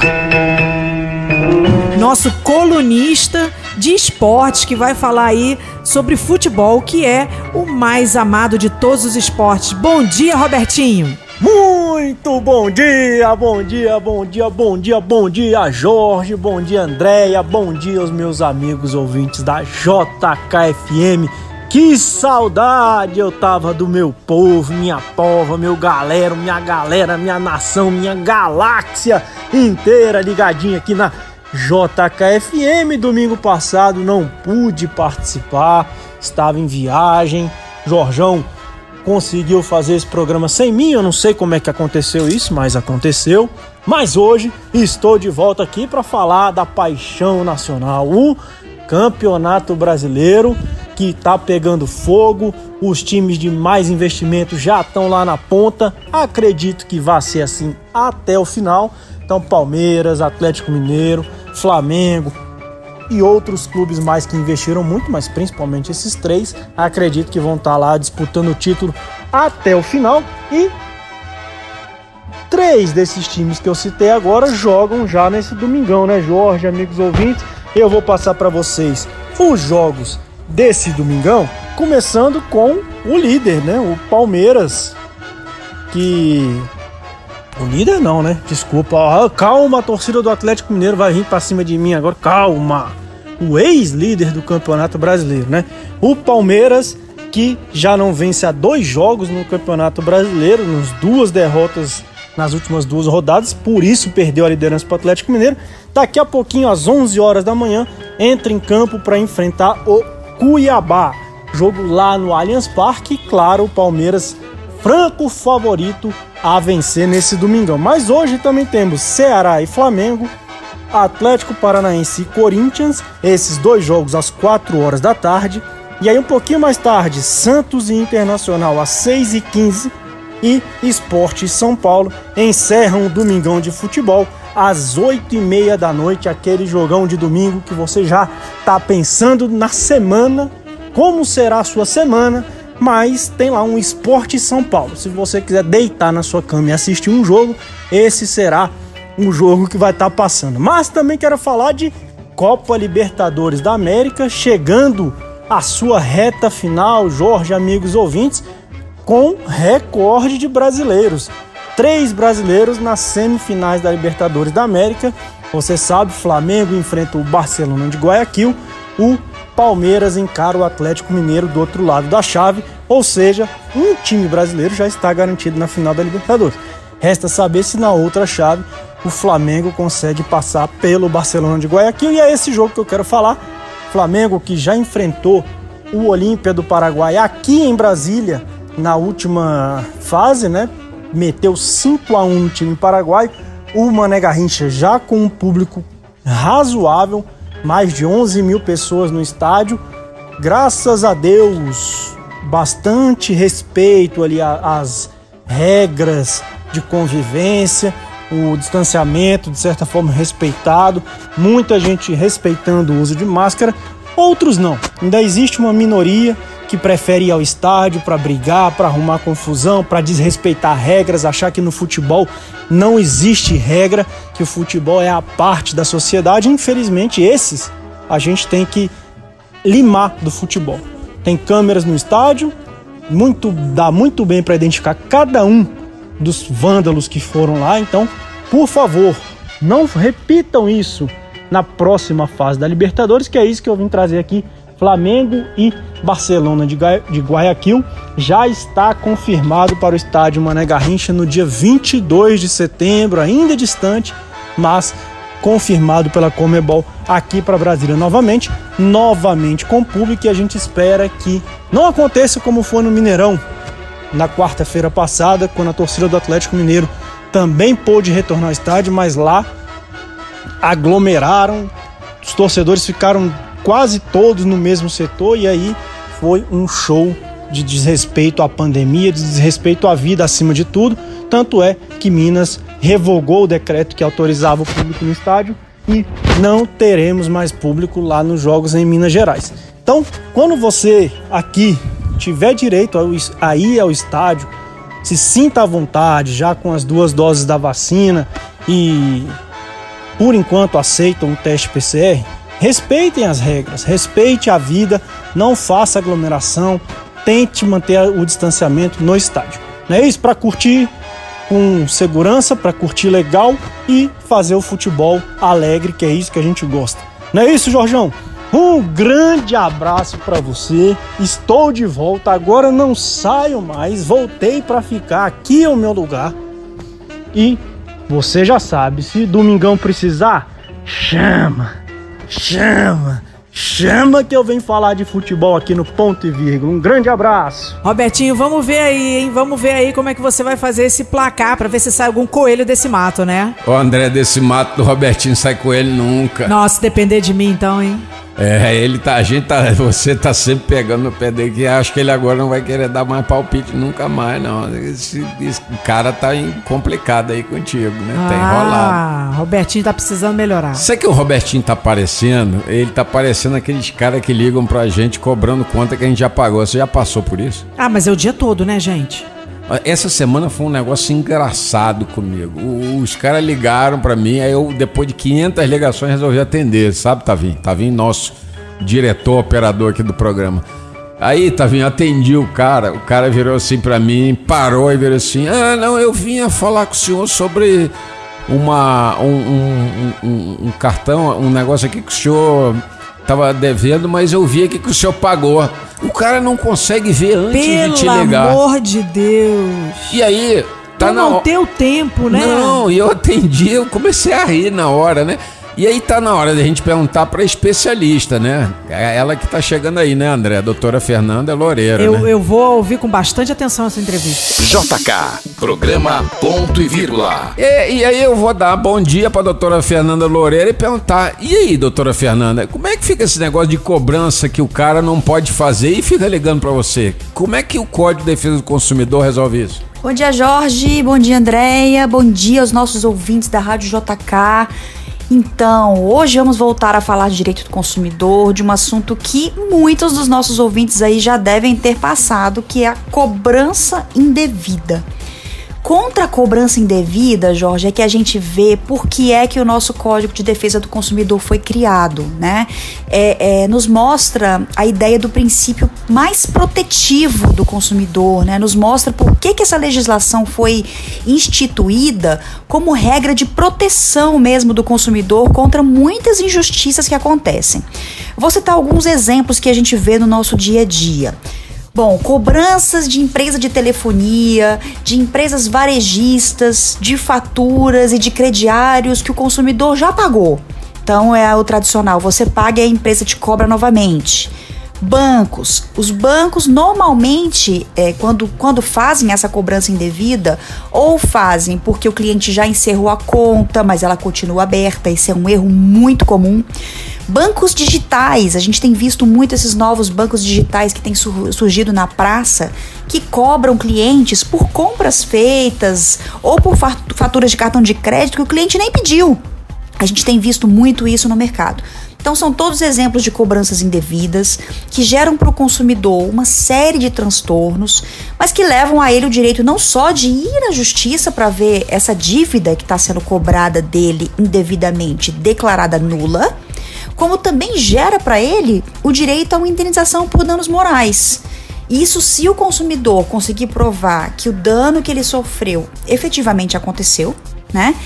Nosso colunista de esportes que vai falar aí sobre futebol, que é o mais amado de todos os esportes. Bom dia, Robertinho. Muito bom dia, bom dia, bom dia, bom dia, bom dia, Jorge, bom dia, Andréia, bom dia aos meus amigos ouvintes da JKFM. Que saudade eu tava do meu povo, minha pova, meu galera, minha galera, minha nação, minha galáxia inteira ligadinha aqui na JKFM. Domingo passado não pude participar, estava em viagem. Jorjão conseguiu fazer esse programa sem mim. Eu não sei como é que aconteceu isso, mas aconteceu. Mas hoje estou de volta aqui para falar da paixão nacional, o Campeonato Brasileiro que está pegando fogo. Os times de mais investimento já estão lá na ponta. Acredito que vai ser assim até o final. Então, Palmeiras, Atlético Mineiro, Flamengo e outros clubes mais que investiram muito, mas principalmente esses três, acredito que vão estar tá lá disputando o título até o final e três desses times que eu citei agora jogam já nesse domingão, né, Jorge, amigos ouvintes? Eu vou passar para vocês os jogos desse domingão, começando com o líder, né, o Palmeiras, que o líder não, né? Desculpa. Calma, a torcida do Atlético Mineiro vai vir para cima de mim agora. Calma. O ex-líder do Campeonato Brasileiro, né? O Palmeiras, que já não vence há dois jogos no Campeonato Brasileiro, nas duas derrotas nas últimas duas rodadas, por isso perdeu a liderança para o Atlético Mineiro. Daqui a pouquinho, às 11 horas da manhã, entra em campo para enfrentar o Cuiabá. Jogo lá no Allianz Parque. Claro, o Palmeiras franco favorito a vencer nesse domingão. Mas hoje também temos Ceará e Flamengo, Atlético Paranaense e Corinthians, esses dois jogos às 4 horas da tarde. E aí um pouquinho mais tarde, Santos e Internacional às 6h15 e Esporte São Paulo encerram o Domingão de Futebol às 8h30 da noite, aquele jogão de domingo que você já tá pensando na semana, como será a sua semana, mas tem lá um Esporte São Paulo. Se você quiser deitar na sua cama e assistir um jogo, esse será um jogo que vai estar tá passando. Mas também quero falar de Copa Libertadores da América chegando à sua reta final, Jorge, amigos ouvintes, com recorde de brasileiros. Três brasileiros nas semifinais da Libertadores da América. Você sabe, Flamengo enfrenta o Barcelona de Guayaquil, o Palmeiras encara o Atlético Mineiro do outro lado da chave, ou seja, um time brasileiro já está garantido na final da Libertadores. Resta saber se na outra chave o Flamengo consegue passar pelo Barcelona de Guayaquil e é esse jogo que eu quero falar. Flamengo que já enfrentou o Olímpia do Paraguai aqui em Brasília na última fase, né? Meteu 5 a 1 no time paraguaio. O Mané Garrincha já com um público razoável, mais de 11 mil pessoas no estádio. Graças a Deus, bastante respeito ali às regras de convivência, o distanciamento de certa forma respeitado, muita gente respeitando o uso de máscara, outros não. Ainda existe uma minoria que prefere ir ao estádio para brigar, para arrumar confusão, para desrespeitar regras, achar que no futebol não existe regra, que o futebol é a parte da sociedade. Infelizmente, esses a gente tem que limar do futebol. Tem câmeras no estádio, muito dá muito bem para identificar cada um dos vândalos que foram lá. Então, por favor, não repitam isso na próxima fase da Libertadores, que é isso que eu vim trazer aqui Flamengo e Barcelona de, Guayaquil já está confirmado para o estádio Mané Garrincha no dia 22 de setembro, ainda distante, mas confirmado pela Comebol aqui para Brasília novamente, novamente com público e a gente espera que não aconteça como foi no Mineirão. Na quarta-feira passada, quando a torcida do Atlético Mineiro também pôde retornar ao estádio, mas lá aglomeraram, os torcedores ficaram quase todos no mesmo setor e aí foi um show de desrespeito à pandemia, de desrespeito à vida acima de tudo. Tanto é que Minas revogou o decreto que autorizava o público no estádio e não teremos mais público lá nos jogos em Minas Gerais. Então, quando você aqui tiver direito a ir ao estádio, se sinta à vontade, já com as duas doses da vacina e por enquanto aceitam o teste PCR, Respeitem as regras, respeite a vida, não faça aglomeração, tente manter o distanciamento no estádio. Não é isso? Para curtir com segurança, para curtir legal e fazer o futebol alegre, que é isso que a gente gosta. Não é isso, Jorjão? Um grande abraço para você. Estou de volta. Agora não saio mais. Voltei para ficar aqui é o meu lugar. E você já sabe, se domingão precisar, chama. Chama! Chama que eu venho falar de futebol aqui no ponto e vírgula. Um grande abraço. Robertinho, vamos ver aí, hein? Vamos ver aí como é que você vai fazer esse placar para ver se sai algum coelho desse mato, né? Ô André, desse mato do Robertinho sai coelho nunca. Nossa, depender de mim então, hein? É, ele tá, a gente tá, você tá sempre pegando no pé dele que acho que ele agora não vai querer dar mais palpite nunca mais, não. Esse, esse cara tá complicado aí contigo, né? Tá enrolado. Ah, Robertinho tá precisando melhorar. Sabe que o Robertinho tá parecendo? Ele tá parecendo aqueles caras que ligam pra gente cobrando conta que a gente já pagou. Você já passou por isso? Ah, mas é o dia todo, né, gente? Essa semana foi um negócio engraçado comigo. Os caras ligaram para mim, aí eu, depois de 500 ligações, resolvi atender, sabe, Tavinho? Tavinho, nosso diretor, operador aqui do programa. Aí, Tavinho, atendi o cara, o cara virou assim para mim, parou e virou assim: Ah, não, eu vinha falar com o senhor sobre uma, um, um, um, um cartão, um negócio aqui que o senhor tava devendo, mas eu vi aqui que o senhor pagou. O cara não consegue ver antes Pelo de te ligar. Pelo amor de Deus. E aí, tá tu na não ter o tempo, né? Não, e eu atendi, eu comecei a rir na hora, né? E aí tá na hora de a gente perguntar para especialista, né? É ela que tá chegando aí, né, André? A doutora Fernanda Loureiro, Eu, né? eu vou ouvir com bastante atenção essa entrevista. JK, programa ponto e vírgula. E, e aí eu vou dar bom dia pra doutora Fernanda Loureiro e perguntar, e aí, doutora Fernanda, como é que fica esse negócio de cobrança que o cara não pode fazer e fica ligando pra você? Como é que o Código de Defesa do Consumidor resolve isso? Bom dia, Jorge. Bom dia, Andréia. Bom dia aos nossos ouvintes da Rádio JK. Então, hoje vamos voltar a falar de direito do consumidor, de um assunto que muitos dos nossos ouvintes aí já devem ter passado, que é a cobrança indevida. Contra a cobrança indevida, Jorge, é que a gente vê por que é que o nosso Código de Defesa do Consumidor foi criado, né? É, é, nos mostra a ideia do princípio mais protetivo do consumidor, né? Nos mostra por que, que essa legislação foi instituída como regra de proteção mesmo do consumidor contra muitas injustiças que acontecem. Vou citar alguns exemplos que a gente vê no nosso dia a dia. Bom, cobranças de empresa de telefonia, de empresas varejistas, de faturas e de crediários que o consumidor já pagou. Então é o tradicional, você paga e a empresa te cobra novamente. Bancos. Os bancos normalmente, é, quando, quando fazem essa cobrança indevida, ou fazem porque o cliente já encerrou a conta, mas ela continua aberta, esse é um erro muito comum. Bancos digitais, a gente tem visto muito esses novos bancos digitais que têm surgido na praça, que cobram clientes por compras feitas ou por faturas de cartão de crédito que o cliente nem pediu. A gente tem visto muito isso no mercado. Então, são todos exemplos de cobranças indevidas que geram para o consumidor uma série de transtornos, mas que levam a ele o direito não só de ir à justiça para ver essa dívida que está sendo cobrada dele indevidamente declarada nula, como também gera para ele o direito a uma indenização por danos morais. Isso se o consumidor conseguir provar que o dano que ele sofreu efetivamente aconteceu, né?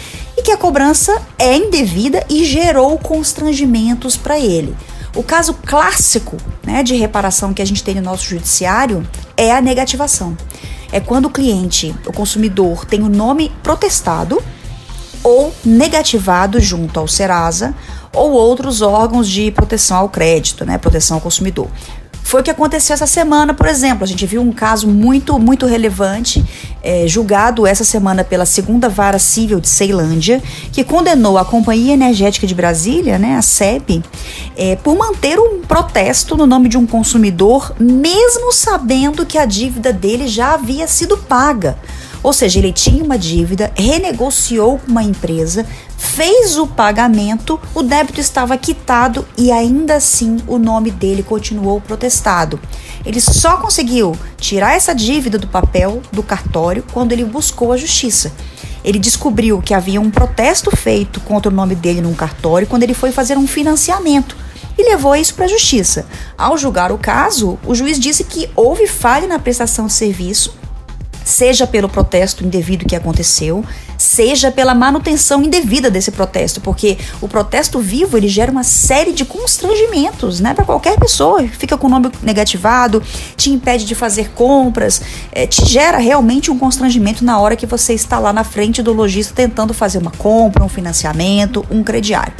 Que a cobrança é indevida e gerou constrangimentos para ele. O caso clássico né, de reparação que a gente tem no nosso judiciário é a negativação. É quando o cliente, o consumidor, tem o nome protestado ou negativado junto ao Serasa ou outros órgãos de proteção ao crédito, né, proteção ao consumidor. Foi o que aconteceu essa semana, por exemplo. A gente viu um caso muito, muito relevante, é, julgado essa semana pela segunda vara civil de Ceilândia, que condenou a Companhia Energética de Brasília, né, a SEB, é, por manter um protesto no nome de um consumidor, mesmo sabendo que a dívida dele já havia sido paga. Ou seja, ele tinha uma dívida, renegociou com uma empresa, fez o pagamento, o débito estava quitado e ainda assim o nome dele continuou protestado. Ele só conseguiu tirar essa dívida do papel do cartório quando ele buscou a justiça. Ele descobriu que havia um protesto feito contra o nome dele num cartório quando ele foi fazer um financiamento e levou isso para a justiça. Ao julgar o caso, o juiz disse que houve falha na prestação de serviço seja pelo protesto indevido que aconteceu, seja pela manutenção indevida desse protesto, porque o protesto vivo ele gera uma série de constrangimentos, né, para qualquer pessoa, fica com o nome negativado, te impede de fazer compras, é, te gera realmente um constrangimento na hora que você está lá na frente do lojista tentando fazer uma compra, um financiamento, um crediário.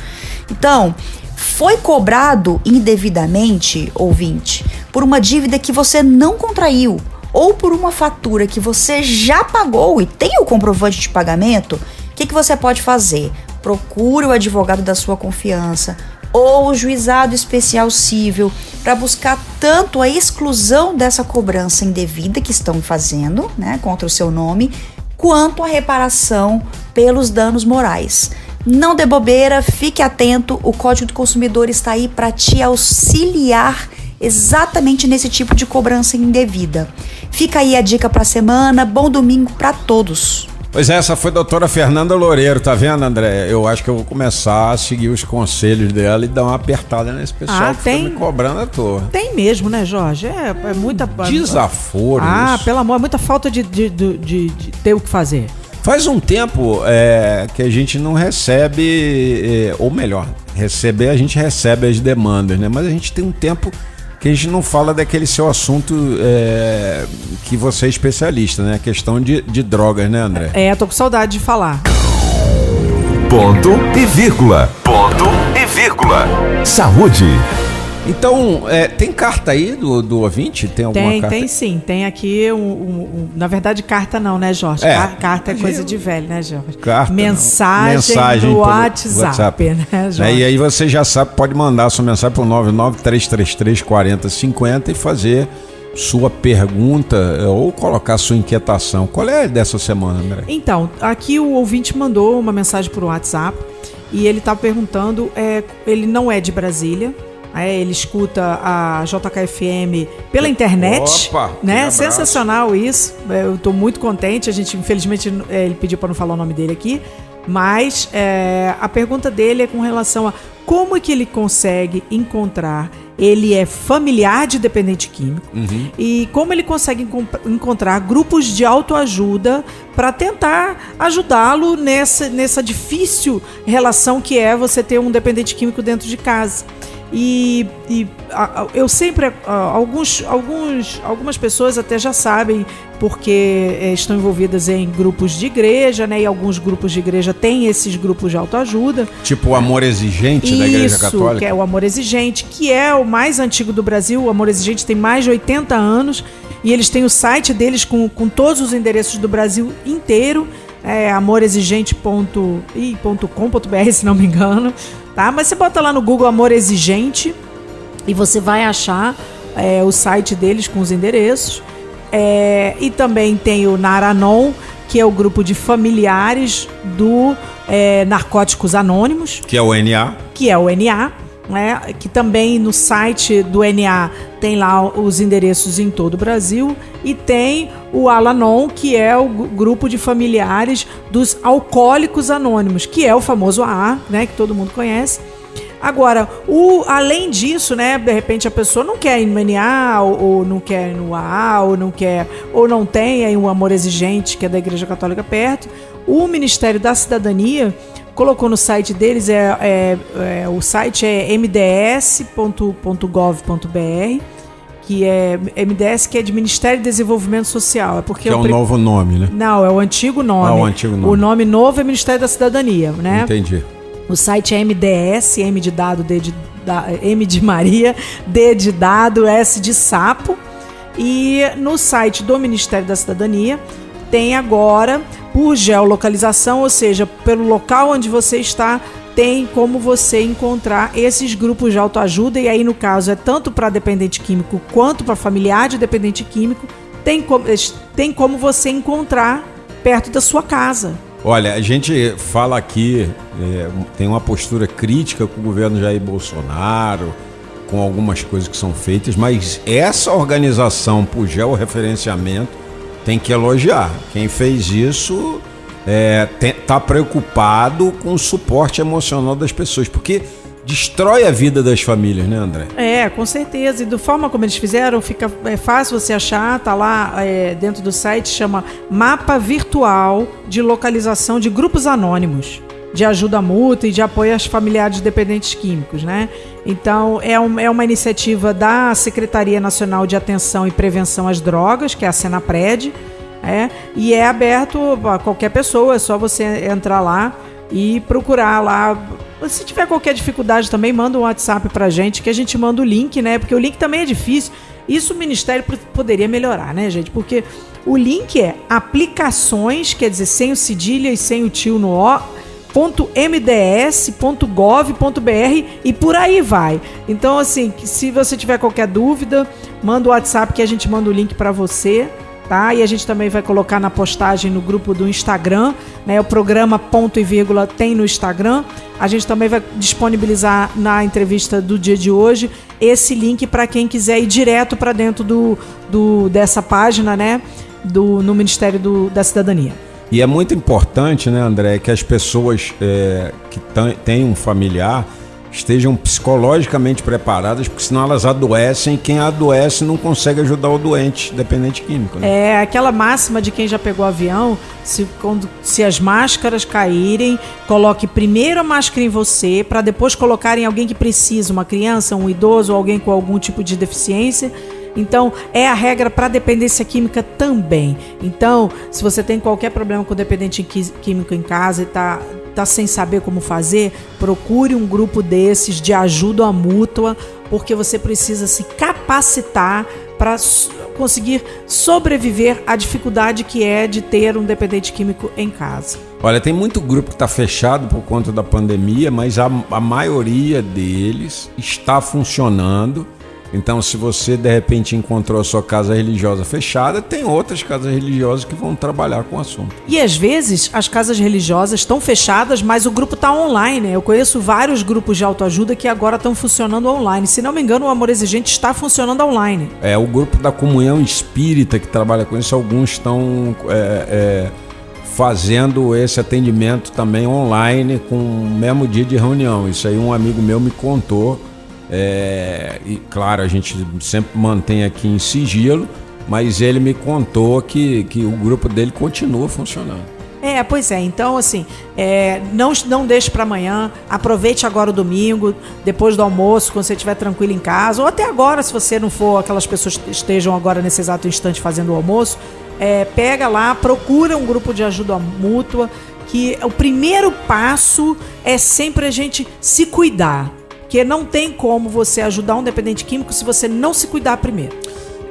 Então, foi cobrado indevidamente, ouvinte, por uma dívida que você não contraiu ou por uma fatura que você já pagou e tem o comprovante de pagamento, o que, que você pode fazer? Procure o advogado da sua confiança ou o juizado especial civil para buscar tanto a exclusão dessa cobrança indevida que estão fazendo, né, contra o seu nome, quanto a reparação pelos danos morais. Não dê bobeira, fique atento, o Código do Consumidor está aí para te auxiliar exatamente nesse tipo de cobrança indevida. Fica aí a dica para a semana. Bom domingo para todos. Pois é, essa foi a doutora Fernanda Loureiro, tá vendo, André? Eu acho que eu vou começar a seguir os conselhos dela e dar uma apertada nesse pessoal ah, que tem, fica me cobrando à toa. Tem mesmo, né, Jorge? É, é muita. Desaforo. Ah, isso. pelo amor, é muita falta de, de, de, de, de ter o que fazer. Faz um tempo é, que a gente não recebe, é, ou melhor, receber, a gente recebe as demandas, né? Mas a gente tem um tempo que a gente não fala daquele seu assunto é, que você é especialista, né? A questão de, de drogas, né, André? É, tô com saudade de falar. Ponto e vírgula. Ponto e vírgula. Saúde. Então, é, tem carta aí do, do ouvinte? Tem alguma Tem, carta? tem sim. Tem aqui um, um- um- Na verdade, carta não, né, Jorge? É. Car- Carta é coisa de velho, né, Jorge? Carta. Mensagem, Mensagem no pelo WhatsApp, né, É, Jorge? e aí você já sabe, pode mandar sua mensagem para o 993334050 e fazer sua pergunta é, ou colocar sua inquietação. Qual é dessa semana, André? Então, aqui o ouvinte mandou uma mensagem por WhatsApp e ele tá perguntando, é, ele não é de Brasília, é, ele escuta a JKFM pela internet, Opa, né? Sensacional isso. É, Eu tô muito contente. A gente, infelizmente, é, ele pediu para não falar o nome dele aqui, mas é, a pergunta dele é com relação a como é que ele consegue encontrar. Ele é familiar de dependente químico e como ele consegue encontrar grupos de autoajuda para tentar ajudá-lo nessa, nessa difícil relação que é você ter um dependente químico dentro de casa. E, e, a- eu sempre a- alguns, alguns, algumas pessoas até já sabem porque eh, estão envolvidas em grupos de igreja, né? E alguns grupos de igreja têm esses grupos de autoajuda. Tipo o amor exigente da Igreja Isso, Católica? que é o Amor Exigente, que é o mais antigo do Brasil. O Amor Exigente tem mais de 80 anos e eles têm o site deles com, com todos os endereços do Brasil inteiro. É amorexigente.com.br, se não me engano. Tá? Mas você bota lá no Google Amor Exigente e você vai achar é, o site deles com os endereços. É, e também tem o Naranon, que é o grupo de familiares do é, Narcóticos Anônimos Que é o NA. que é o NA, né? Que também no site do NA tem lá os endereços em todo o Brasil e tem o Alanon, que é o grupo de familiares dos alcoólicos anônimos, que é o famoso AA, né, que todo mundo conhece. Agora, o, além disso, né, de repente a pessoa não quer ir no NA, ou, ou não quer ir no AA, ou não quer, ou não tem aí um amor exigente, que é da Igreja Católica perto. O Ministério da Cidadania colocou no site deles, é, é- é- o site é mds.gov.br, que é MDS, que é de Ministério de Desenvolvimento Social. É porque Que é o um novo nome, né? Não, é o antigo nome. Ah, o antigo nome. O nome novo é Ministério da Cidadania, né? Entendi. O site é MDS, M de dado, D de, da- M de Maria, D de dado, S de sapo. E no site do Ministério da Cidadania tem agora, por geolocalização, ou seja, pelo local onde você está, tem como você encontrar esses grupos de autoajuda. E aí, no caso, é tanto para dependente químico quanto para familiar de dependente químico. Tem como, tem como você encontrar perto da sua casa. Olha, a gente fala aqui, é, tem uma postura crítica com o governo Jair Bolsonaro, com algumas coisas que são feitas, mas essa organização por georreferenciamento tem que elogiar. Quem fez isso está preocupado com o suporte emocional das pessoas, porque destrói a vida das famílias, né, André? É, com certeza. E da forma como eles fizeram, fica é fácil você achar, tá lá é, dentro do site, chama Mapa Virtual de Localização de Grupos Anônimos de ajuda mútua e de apoio aos familiares de dependentes químicos, né? Então, é, um, é uma iniciativa da Secretaria Nacional de Atenção e Prevenção às Drogas, que é a Senapred, é, e é aberto a qualquer pessoa, é só você entrar lá e procurar lá. Se tiver qualquer dificuldade também, manda um WhatsApp pra gente, que a gente manda o link, né? Porque o link também é difícil. Isso o Ministério poderia melhorar, né, gente? Porque o link é aplicações, quer dizer, sem o cedilha e sem o tio no O, .mds.gov.br e por aí vai. Então, assim, se você tiver qualquer dúvida, manda o WhatsApp que a gente manda o link para você, tá? E a gente também vai colocar na postagem no grupo do Instagram, né? O programa ponto e vírgula tem no Instagram. A gente também vai disponibilizar na entrevista do dia de hoje esse link para quem quiser ir direto para dentro do, do dessa página, né? Do, no Ministério do, da Cidadania. E é muito importante, né, André, que as pessoas é, que têm um familiar estejam psicologicamente preparadas, porque senão elas adoecem e quem adoece não consegue ajudar o doente, dependente químico. Né? É aquela máxima de quem já pegou avião, se, quando, se as máscaras caírem, coloque primeiro a máscara em você, para depois colocar em alguém que precisa, uma criança, um idoso alguém com algum tipo de deficiência. Então, é a regra para dependência química também. Então, se você tem qualquer problema com dependente químico em casa e está tá sem saber como fazer, procure um grupo desses de ajuda mútua, porque você precisa se capacitar para conseguir sobreviver à dificuldade que é de ter um dependente químico em casa. Olha, tem muito grupo que está fechado por conta da pandemia, mas a, a maioria deles está funcionando então, se você de repente encontrou a sua casa religiosa fechada, tem outras casas religiosas que vão trabalhar com o assunto. E às vezes as casas religiosas estão fechadas, mas o grupo está online. Eu conheço vários grupos de autoajuda que agora estão funcionando online. Se não me engano, o Amor Exigente está funcionando online. É, o grupo da Comunhão Espírita que trabalha com isso, alguns estão. É, é, fazendo esse atendimento também online com o mesmo dia de reunião. Isso aí um amigo meu me contou é, e claro, a gente sempre mantém aqui em sigilo, mas ele me contou que, que o grupo dele continua funcionando. É, pois é. Então, assim, é, não, não deixe para amanhã. Aproveite agora o domingo, depois do almoço, quando você estiver tranquilo em casa, ou até agora, se você não for aquelas pessoas que estejam agora nesse exato instante fazendo o almoço. É, pega lá, procura um grupo de ajuda mútua. Que o primeiro passo é sempre a gente se cuidar. Porque não tem como você ajudar um dependente químico se você não se cuidar primeiro.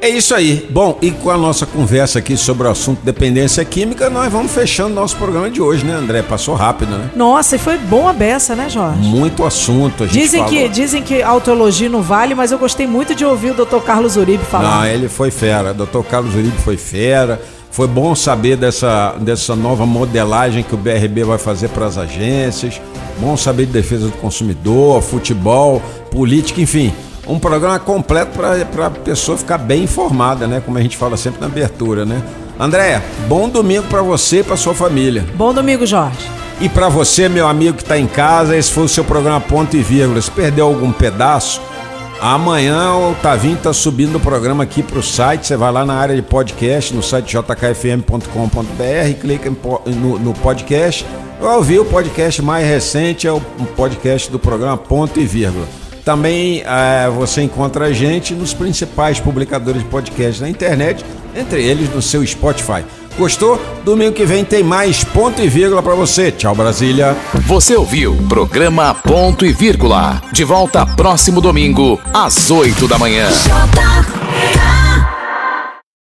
É isso aí. Bom, e com a nossa conversa aqui sobre o assunto dependência química, nós vamos fechando nosso programa de hoje, né, André? Passou rápido, né? Nossa, e foi bom a beça, né, Jorge? Muito assunto. A gente dizem, que, dizem que autoelogio não vale, mas eu gostei muito de ouvir o Dr. Carlos Uribe falar. Não, ele foi fera. O Dr. Carlos Uribe foi fera. Foi bom saber dessa, dessa nova modelagem que o BRB vai fazer para as agências. Bom saber de defesa do consumidor, futebol, política, enfim. Um programa completo para a pessoa ficar bem informada, né? Como a gente fala sempre na abertura, né? Andréia, bom domingo para você e para sua família. Bom domingo, Jorge. E para você, meu amigo que está em casa, esse foi o seu programa Ponto e Vírgula. Se perdeu algum pedaço, Amanhã o Tavinho tá subindo o programa aqui para o site. Você vai lá na área de podcast, no site jkfm.com.br, clica no, no podcast. Vai ouvir o podcast mais recente, é o podcast do programa Ponto e Vírgula. Também é, você encontra a gente nos principais publicadores de podcast na internet, entre eles no seu Spotify. Gostou? Domingo que vem tem mais ponto e vírgula para você. Tchau, Brasília. Você ouviu programa Ponto e Vírgula. De volta próximo domingo, às 8 da manhã.